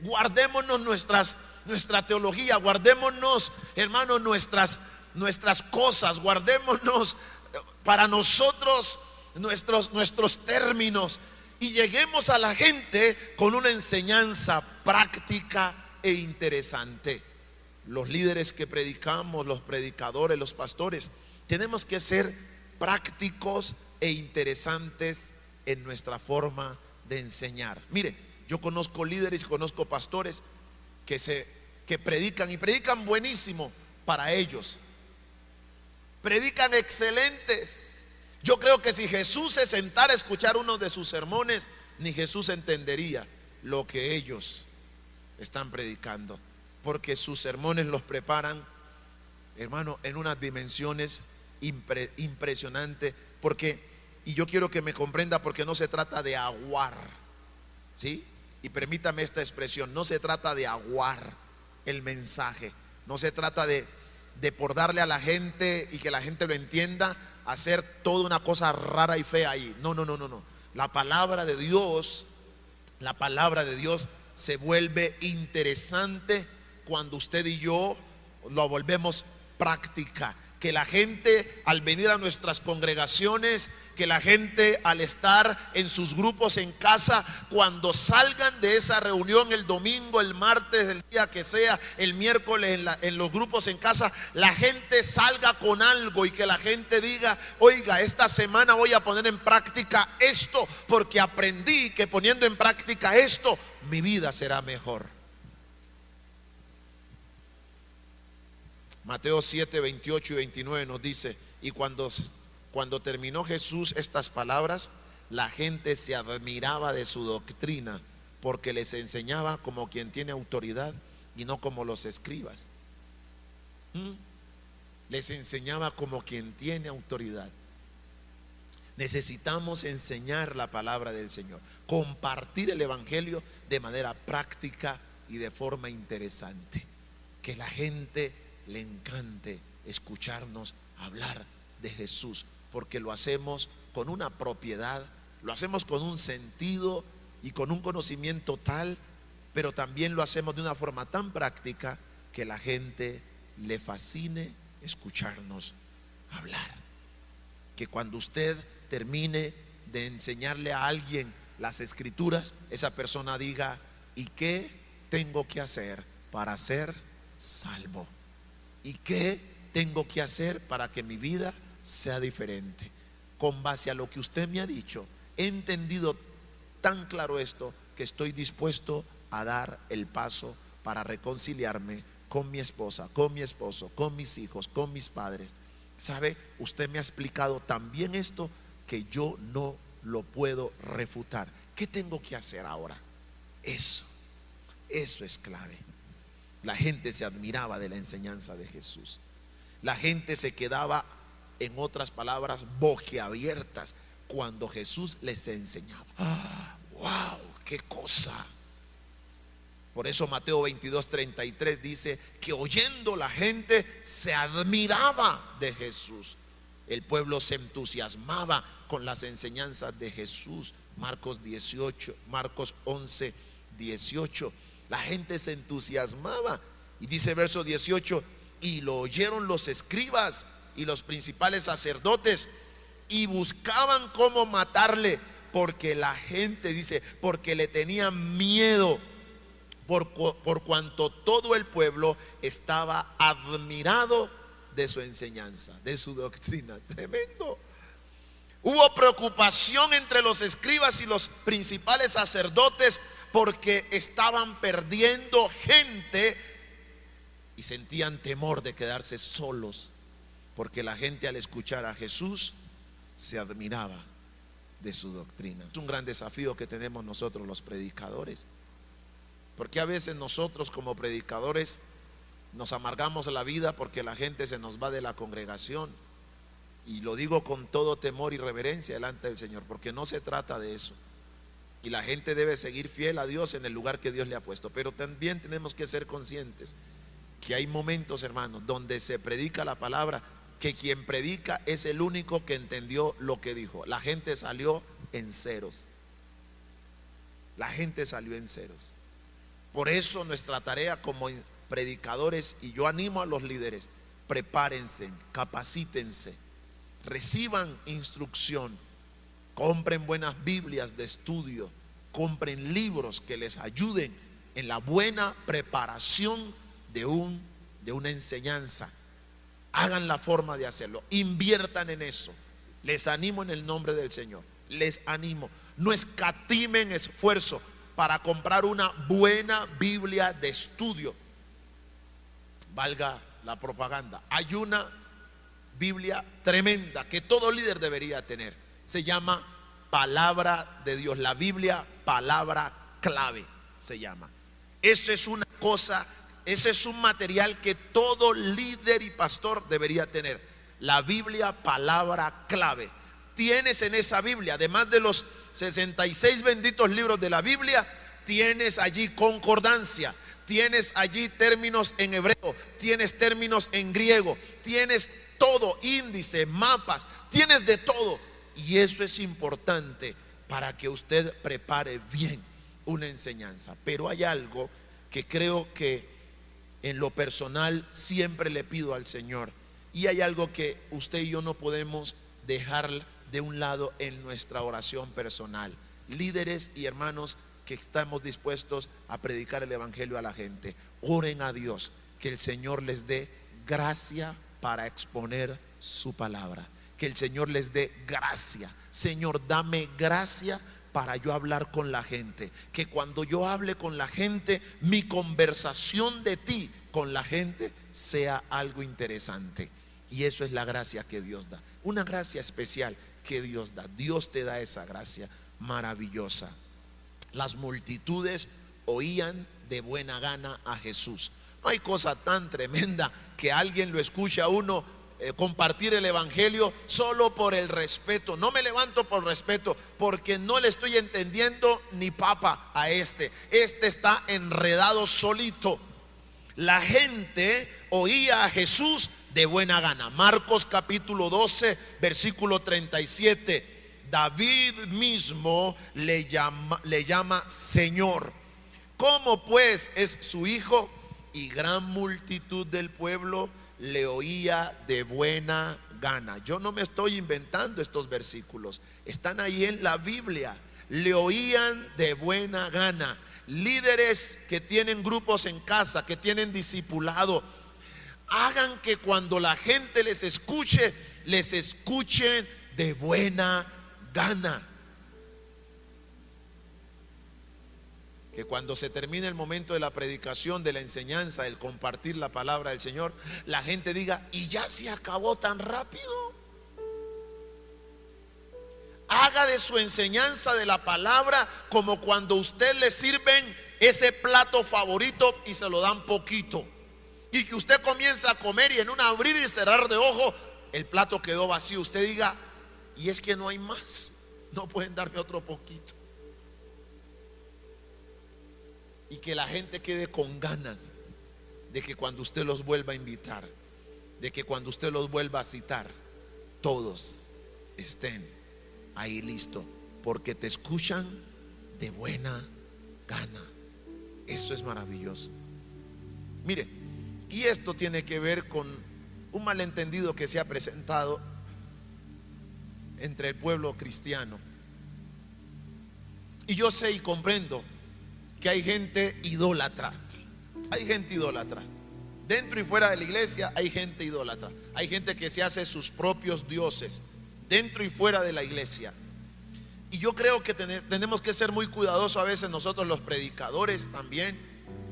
guardémonos nuestras, nuestra teología, guardémonos, hermano, nuestras, nuestras cosas, guardémonos para nosotros nuestros, nuestros términos y lleguemos a la gente con una enseñanza práctica e interesante los líderes que predicamos, los predicadores, los pastores, tenemos que ser prácticos e interesantes en nuestra forma de enseñar. Mire, yo conozco líderes, conozco pastores que se que predican y predican buenísimo para ellos. Predican excelentes. Yo creo que si Jesús se sentara a escuchar uno de sus sermones, ni Jesús entendería lo que ellos están predicando porque sus sermones los preparan, hermano, en unas dimensiones impresionantes, porque, y yo quiero que me comprenda, porque no se trata de aguar, ¿sí? Y permítame esta expresión, no se trata de aguar el mensaje, no se trata de, de por darle a la gente y que la gente lo entienda, hacer toda una cosa rara y fea ahí. No, no, no, no, no. La palabra de Dios, la palabra de Dios se vuelve interesante cuando usted y yo lo volvemos práctica. Que la gente al venir a nuestras congregaciones, que la gente al estar en sus grupos en casa, cuando salgan de esa reunión el domingo, el martes, el día que sea, el miércoles en, en los grupos en casa, la gente salga con algo y que la gente diga, oiga, esta semana voy a poner en práctica esto, porque aprendí que poniendo en práctica esto, mi vida será mejor. Mateo 7, 28 y 29 nos dice, y cuando, cuando terminó Jesús estas palabras, la gente se admiraba de su doctrina, porque les enseñaba como quien tiene autoridad y no como los escribas. ¿Mm? Les enseñaba como quien tiene autoridad. Necesitamos enseñar la palabra del Señor, compartir el Evangelio de manera práctica y de forma interesante. Que la gente le encante escucharnos hablar de Jesús, porque lo hacemos con una propiedad, lo hacemos con un sentido y con un conocimiento tal, pero también lo hacemos de una forma tan práctica que la gente le fascine escucharnos hablar. Que cuando usted termine de enseñarle a alguien las escrituras, esa persona diga, ¿y qué tengo que hacer para ser salvo? ¿Y qué tengo que hacer para que mi vida sea diferente? Con base a lo que usted me ha dicho, he entendido tan claro esto que estoy dispuesto a dar el paso para reconciliarme con mi esposa, con mi esposo, con mis hijos, con mis padres. ¿Sabe? Usted me ha explicado también esto que yo no lo puedo refutar. ¿Qué tengo que hacer ahora? Eso, eso es clave. La gente se admiraba de la enseñanza de Jesús. La gente se quedaba, en otras palabras, boquiabiertas cuando Jesús les enseñaba. ¡Wow! ¡Qué cosa! Por eso Mateo 22, 33 dice que oyendo la gente se admiraba de Jesús. El pueblo se entusiasmaba con las enseñanzas de Jesús. Marcos 18, Marcos 11, 18. La gente se entusiasmaba. Y dice verso 18, y lo oyeron los escribas y los principales sacerdotes y buscaban cómo matarle, porque la gente dice, porque le tenían miedo por, cuanto todo el pueblo estaba admirado de su enseñanza, de su doctrina. Tremendo. Hubo preocupación entre los escribas y los principales sacerdotes porque estaban perdiendo gente y sentían temor de quedarse solos, porque la gente al escuchar a Jesús se admiraba de su doctrina. Es un gran desafío que tenemos nosotros los predicadores. Porque a veces nosotros como predicadores nos amargamos la vida porque la gente se nos va de la congregación. Y lo digo con todo temor y reverencia delante del Señor, porque no se trata de eso. Y la gente debe seguir fiel a Dios en el lugar que Dios le ha puesto. Pero también tenemos que ser conscientes que hay momentos, hermanos, donde se predica la palabra, que quien predica es el único que entendió lo que dijo. La gente salió en ceros. La gente salió en ceros. Por eso nuestra tarea como predicadores, y yo animo a los líderes, prepárense, capacítense, reciban instrucción, compren buenas Biblias de estudio, compren libros que les ayuden en la buena preparación de, un, de una enseñanza. Hagan la forma de hacerlo, inviertan en eso. Les animo en el nombre del Señor, les animo. No escatimen esfuerzo, para comprar una buena Biblia de estudio. Valga la propaganda. Hay una Biblia tremenda que todo líder debería tener. Se llama Palabra de Dios. La Biblia, palabra clave, se llama. Eso es una cosa, ese es un material que todo líder y pastor debería tener. La Biblia, palabra clave. Tienes en esa Biblia, además de los 66 benditos libros de la Biblia, tienes allí concordancia, tienes allí términos en hebreo, tienes términos en griego, tienes todo, índice, mapas, tienes de todo. Y eso es importante para que usted prepare bien una enseñanza. Pero hay algo que creo que en lo personal siempre le pido al Señor. Y hay algo que usted y yo no podemos dejar de un lado en nuestra oración personal. Líderes y hermanos que estamos dispuestos a predicar el Evangelio a la gente, oren a Dios que el Señor les dé gracia para exponer su palabra. Que el Señor les dé gracia. Señor, dame gracia para yo hablar con la gente. Que cuando yo hable con la gente, mi conversación de ti con la gente sea algo interesante. Y eso es la gracia que Dios da. Una gracia especial que Dios da. Dios te da esa gracia maravillosa. Las multitudes oían de buena gana a Jesús. No hay cosa tan tremenda que alguien lo escuche a uno eh, compartir el Evangelio solo por el respeto. No me levanto por respeto porque no le estoy entendiendo ni papa a este. Este está enredado solito. La gente oía a Jesús de buena gana. Marcos capítulo 12, versículo 37. David mismo le llama, le llama Señor. ¿Cómo pues es su hijo? Y gran multitud del pueblo le oía de buena gana. Yo no me estoy inventando estos versículos, están ahí en la Biblia. Le oían de buena gana. Líderes que tienen grupos en casa, que tienen discipulado, hagan que cuando la gente les escuche, les escuchen de buena gana. Que cuando se termine el momento de la predicación, de la enseñanza, el compartir la palabra del Señor, la gente diga, y ya se acabó tan rápido. Haga de su enseñanza de la palabra como cuando usted le sirven ese plato favorito y se lo dan poquito. Y que usted comienza a comer y en un abrir y cerrar de ojo, el plato quedó vacío. Usted diga, y es que no hay más, no pueden darme otro poquito. Y que la gente quede con ganas de que cuando usted los vuelva a invitar, de que cuando usted los vuelva a citar, todos estén ahí listos, porque te escuchan de buena gana. Eso es maravilloso. Mire, y esto tiene que ver con un malentendido que se ha presentado entre el pueblo cristiano. Y yo sé y comprendo que hay gente idólatra. Hay gente idólatra. Dentro y fuera de la iglesia hay gente idólatra. Hay gente que se hace sus propios dioses. Dentro y fuera de la iglesia. Y yo creo que tenemos que ser muy cuidadosos a veces nosotros los predicadores también.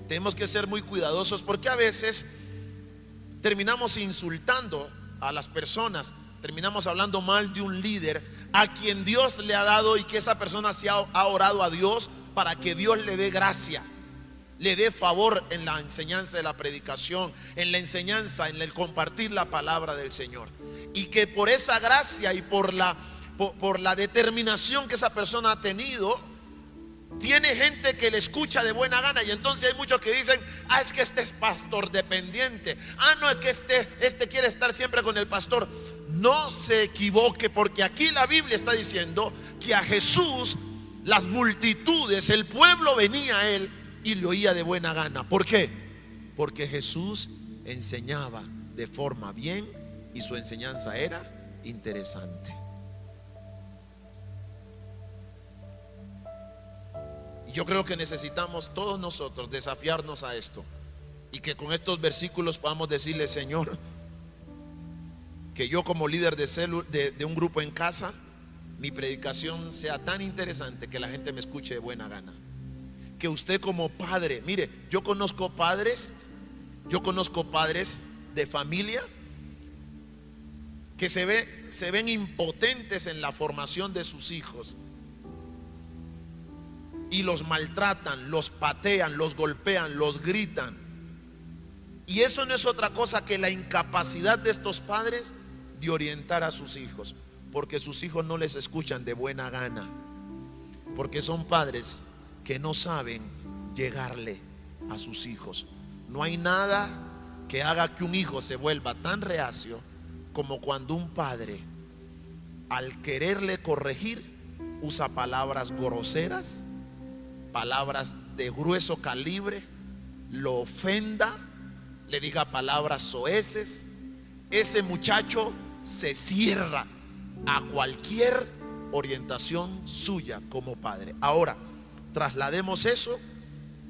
Tenemos que ser muy cuidadosos porque a veces terminamos insultando a las personas, terminamos hablando mal de un líder a quien Dios le ha dado y que esa persona se ha, ha orado a Dios para que Dios le dé gracia, le dé favor en la enseñanza de la predicación, en la enseñanza, en el compartir la palabra del Señor. Y que por esa gracia y por la, por, la determinación que esa persona ha tenido, tiene gente que le escucha de buena gana y entonces hay muchos que dicen, ah, es que este es pastor dependiente, ah, no, es que este, este quiere estar siempre con el pastor. No se equivoque porque aquí la Biblia está diciendo que a Jesús las multitudes, el pueblo venía a él y le oía de buena gana. ¿Por qué? Porque Jesús enseñaba de forma bien y su enseñanza era interesante. Y yo creo que necesitamos todos nosotros desafiarnos a esto y que con estos versículos podamos decirle, Señor, que yo como líder de, de, de un grupo en casa, mi predicación sea tan interesante que la gente me escuche de buena gana. Que usted como padre, mire, yo conozco padres, yo conozco padres de familia que se, ve, se ven impotentes en la formación de sus hijos y los maltratan, los patean, los golpean, los gritan. Y eso no es otra cosa que la incapacidad de estos padres de orientar a sus hijos porque sus hijos no les escuchan de buena gana, porque son padres que no saben llegarle a sus hijos. No hay nada que haga que un hijo se vuelva tan reacio como cuando un padre, al quererle corregir, usa palabras groseras, palabras de grueso calibre, lo ofenda, le diga palabras soeces, ese muchacho se cierra a cualquier orientación suya como padre. Ahora, traslademos eso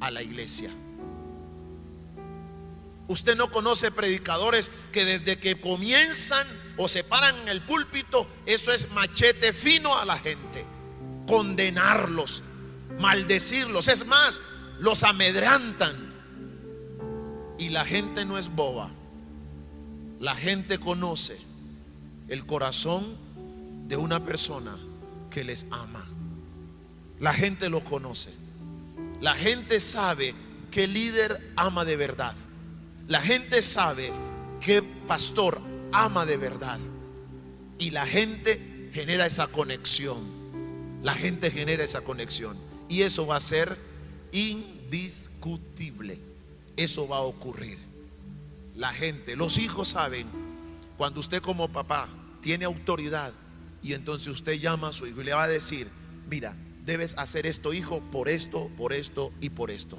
a la iglesia. Usted no conoce predicadores que desde que comienzan o se paran en el púlpito, eso es machete fino a la gente. Condenarlos, maldecirlos. Es más, los amedrantan. Y la gente no es boba. La gente conoce el corazón de una persona que les ama. La gente lo conoce. La gente sabe que líder ama de verdad. La gente sabe que pastor ama de verdad. Y la gente genera esa conexión. La gente genera esa conexión. Y eso va a ser indiscutible. Eso va a ocurrir. La gente, los hijos saben, cuando usted como papá tiene autoridad, y entonces usted llama a su hijo y le va a decir, mira, debes hacer esto, hijo, por esto, por esto y por esto.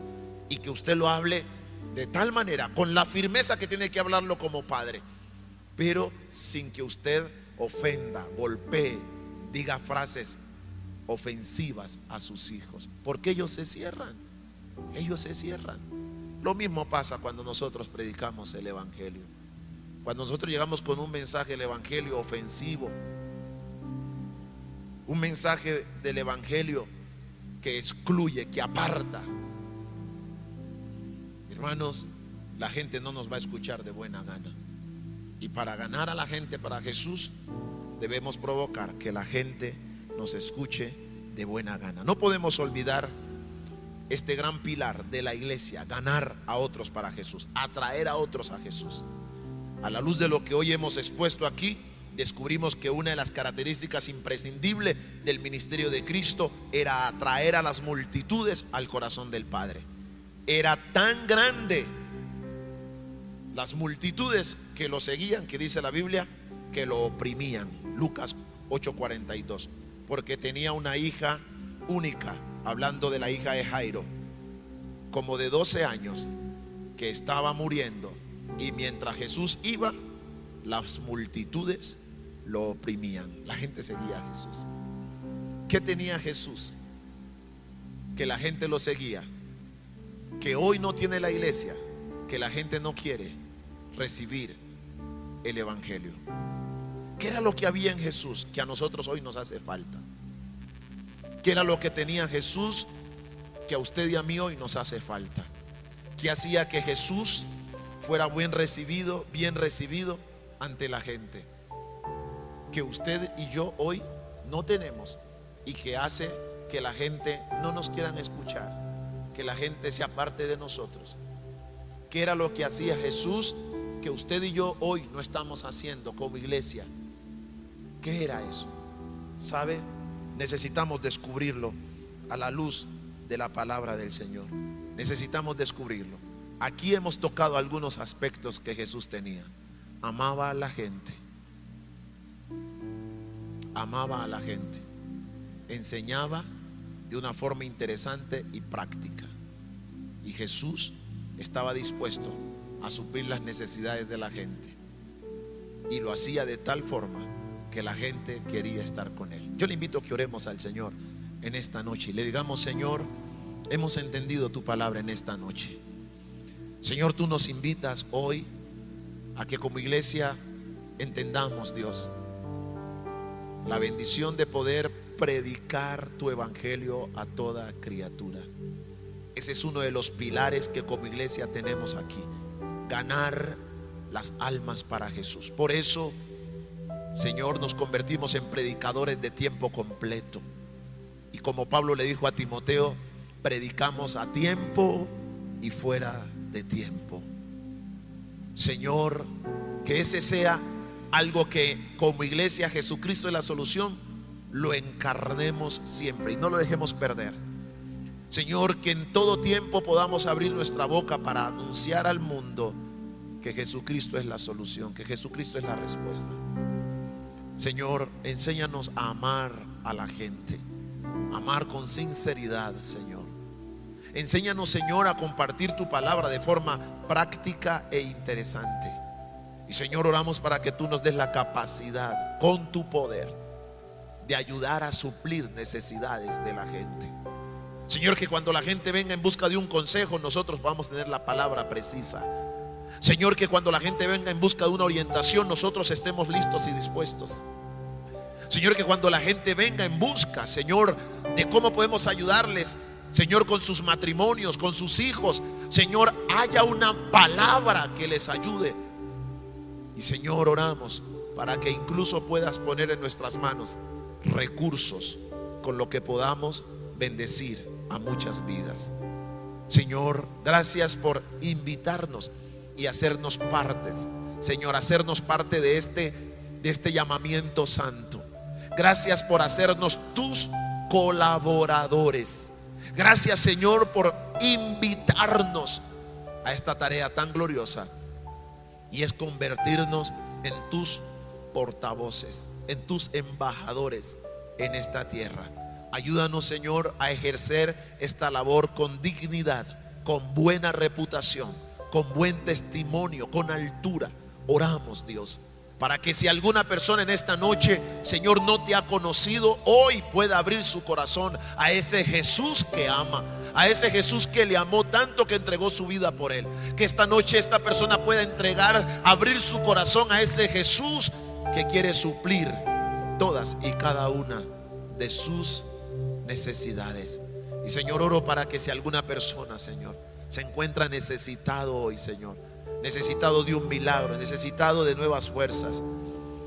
Y que usted lo hable de tal manera, con la firmeza que tiene que hablarlo como padre, pero sin que usted ofenda, golpee, diga frases ofensivas a sus hijos, porque ellos se cierran, ellos se cierran. Lo mismo pasa cuando nosotros predicamos el Evangelio. Cuando nosotros llegamos con un mensaje del Evangelio ofensivo, un mensaje del Evangelio que excluye, que aparta, hermanos, la gente no nos va a escuchar de buena gana. Y para ganar a la gente para Jesús, debemos provocar que la gente nos escuche de buena gana. No podemos olvidar este gran pilar de la iglesia, ganar a otros para Jesús, atraer a otros a Jesús. A la luz de lo que hoy hemos expuesto aquí, descubrimos que una de las características imprescindibles del ministerio de Cristo era atraer a las multitudes al corazón del Padre. Era tan grande las multitudes que lo seguían, que dice la Biblia, que lo oprimían. Lucas 8:42, porque tenía una hija única, hablando de la hija de Jairo, como de 12 años, que estaba muriendo. Y mientras Jesús iba, las multitudes lo oprimían. La gente seguía a Jesús. ¿Qué tenía Jesús? Que la gente lo seguía. Que hoy no tiene la iglesia. Que la gente no quiere recibir el Evangelio. ¿Qué era lo que había en Jesús que a nosotros hoy nos hace falta? ¿Qué era lo que tenía Jesús que a usted y a mí hoy nos hace falta? ¿Qué hacía que Jesús fuera buen recibido, bien recibido ante la gente? Que usted y yo hoy no tenemos y que hace que la gente no nos quieran escuchar, que la gente se aparte de nosotros. ¿Qué era lo que hacía Jesús que usted y yo hoy no estamos haciendo como iglesia? ¿Qué era eso? ¿Sabe? Necesitamos descubrirlo a la luz de la palabra del Señor. Necesitamos descubrirlo. Aquí hemos tocado algunos aspectos que Jesús tenía. Amaba a la gente. Amaba a la gente. Enseñaba de una forma interesante y práctica. Y Jesús estaba dispuesto a suplir las necesidades de la gente. Y lo hacía de tal forma que la gente quería estar con él. Yo le invito a que oremos al Señor en esta noche y le digamos, Señor, hemos entendido tu palabra en esta noche. Señor, tú nos invitas hoy a que como iglesia entendamos, Dios, la bendición de poder predicar tu evangelio a toda criatura. Ese es uno de los pilares que como iglesia tenemos aquí, ganar las almas para Jesús. Por eso Señor, nos convertimos en predicadores de tiempo completo. Y como Pablo le dijo a Timoteo, predicamos a tiempo y fuera de tiempo. Señor, que ese sea algo que como iglesia Jesucristo es la solución, lo encarnemos siempre y no lo dejemos perder. Señor, que en todo tiempo podamos abrir nuestra boca para anunciar al mundo que Jesucristo es la solución, que Jesucristo es la respuesta. Señor, enséñanos a amar a la gente, amar con sinceridad, Señor. Enséñanos, Señor, a compartir tu palabra de forma práctica e interesante. Y Señor, oramos para que tú nos des la capacidad con tu poder de ayudar a suplir necesidades de la gente. Señor, que cuando la gente venga en busca de un consejo, nosotros vamos a tener la palabra precisa Señor, que cuando la gente venga en busca de una orientación, nosotros estemos listos y dispuestos. Señor, que cuando la gente venga en busca, Señor, de cómo podemos ayudarles, Señor, con sus matrimonios, con sus hijos, Señor, haya una palabra que les ayude. Y Señor, oramos para que incluso puedas poner en nuestras manos recursos con lo que podamos bendecir a muchas vidas. Señor, gracias por invitarnos y hacernos partes. Señor, hacernos parte de este, de este llamamiento santo. Gracias por hacernos tus colaboradores. Gracias, Señor, por invitarnos a esta tarea tan gloriosa. Y es convertirnos en tus portavoces, en tus embajadores en esta tierra. Ayúdanos, Señor, a ejercer esta labor con dignidad, con buena reputación con buen testimonio, con altura. Oramos, Dios, para que si alguna persona en esta noche, Señor, no te ha conocido, hoy pueda abrir su corazón a ese Jesús que ama, a ese Jesús que le amó tanto que entregó su vida por él. Que esta noche esta persona pueda entregar, abrir su corazón a ese Jesús que quiere suplir todas y cada una de sus necesidades. Y Señor, oro para que si alguna persona, Señor, se encuentra necesitado hoy, Señor, necesitado de un milagro, necesitado de nuevas fuerzas.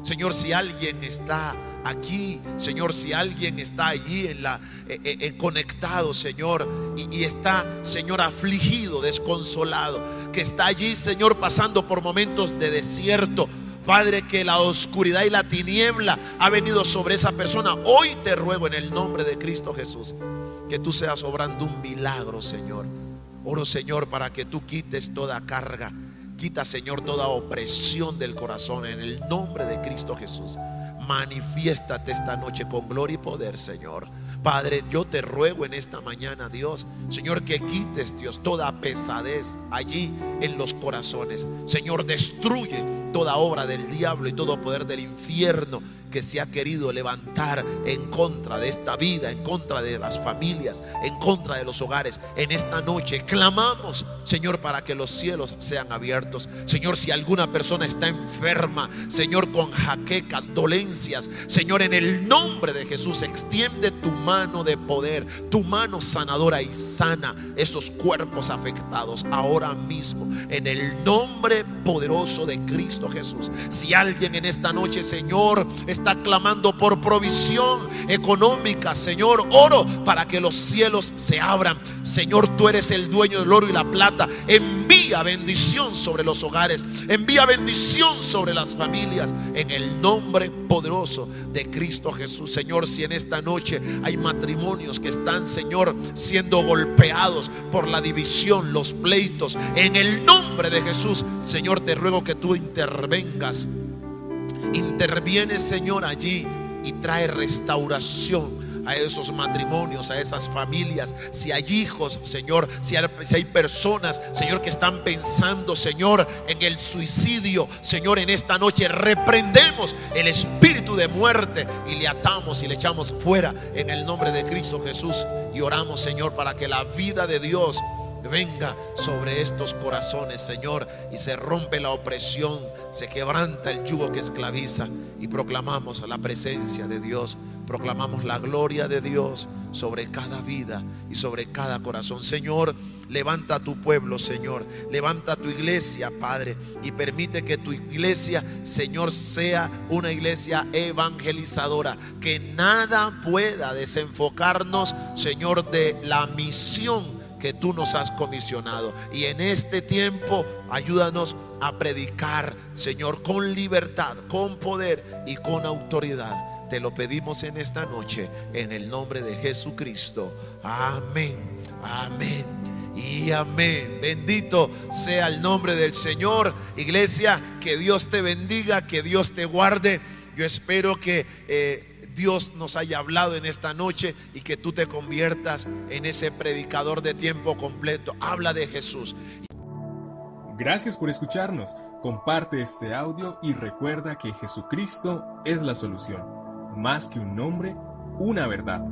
Señor, si alguien está aquí, Señor, si alguien está allí en la eh, eh, eh, conectado, Señor, y, y está, Señor, afligido, desconsolado, que está allí, Señor, pasando por momentos de desierto, Padre, que la oscuridad y la tiniebla ha venido sobre esa persona. Hoy te ruego en el nombre de Cristo Jesús que tú seas obrando un milagro, Señor. Oro, Señor, para que tú quites toda carga. Quita, Señor, toda opresión del corazón en el nombre de Cristo Jesús. Manifiéstate esta noche con gloria y poder, Señor. Padre, yo te ruego en esta mañana, Dios, Señor, que quites, Dios, toda pesadez allí en los corazones. Señor, destruye toda obra del diablo y todo poder del infierno que se ha querido levantar en contra de esta vida, en contra de las familias, en contra de los hogares. En esta noche clamamos, Señor, para que los cielos sean abiertos. Señor, si alguna persona está enferma, Señor, con jaquecas, dolencias, Señor, en el nombre de Jesús, extiende tu mano de poder, tu mano sanadora y sana esos cuerpos afectados ahora mismo, en el nombre poderoso de Cristo Jesús. Si alguien en esta noche, Señor, está clamando por provisión económica, Señor, oro para que los cielos se abran. Señor, tú eres el dueño del oro y la plata. Envía bendición sobre los hogares. Envía bendición sobre las familias. En el nombre poderoso de Cristo Jesús. Señor, si en esta noche hay matrimonios que están, Señor, siendo golpeados por la división, los pleitos. En el nombre de Jesús, Señor, te ruego que tú intervengas Interviene, Señor, allí y trae restauración a esos matrimonios, a esas familias. Si hay hijos, Señor, si hay, personas, Señor, que están pensando, Señor, en el suicidio, Señor, en esta noche reprendemos el espíritu de muerte y le atamos y le echamos fuera en el nombre de Cristo Jesús. Y oramos, Señor, para que la vida de Dios venga sobre estos corazones, Señor, y se rompe la opresión, se quebranta el yugo que esclaviza y proclamamos la presencia de Dios, proclamamos la gloria de Dios sobre cada vida y sobre cada corazón. Señor, levanta a tu pueblo, Señor, levanta a tu iglesia, Padre, y permite que tu iglesia, Señor, sea una iglesia evangelizadora, que nada pueda desenfocarnos, Señor, de la misión que tú nos has comisionado. Y en este tiempo ayúdanos a predicar, Señor, con libertad, con poder y con autoridad. Te lo pedimos en esta noche, en el nombre de Jesucristo. Amén, amén y amén. Bendito sea el nombre del Señor. Iglesia, que Dios te bendiga, que Dios te guarde. Yo espero que... Eh, Dios nos haya hablado en esta noche y que tú te conviertas en ese predicador de tiempo completo. Habla de Jesús. Gracias por escucharnos. Comparte este audio y recuerda que Jesucristo es la solución. Más que un nombre, una verdad.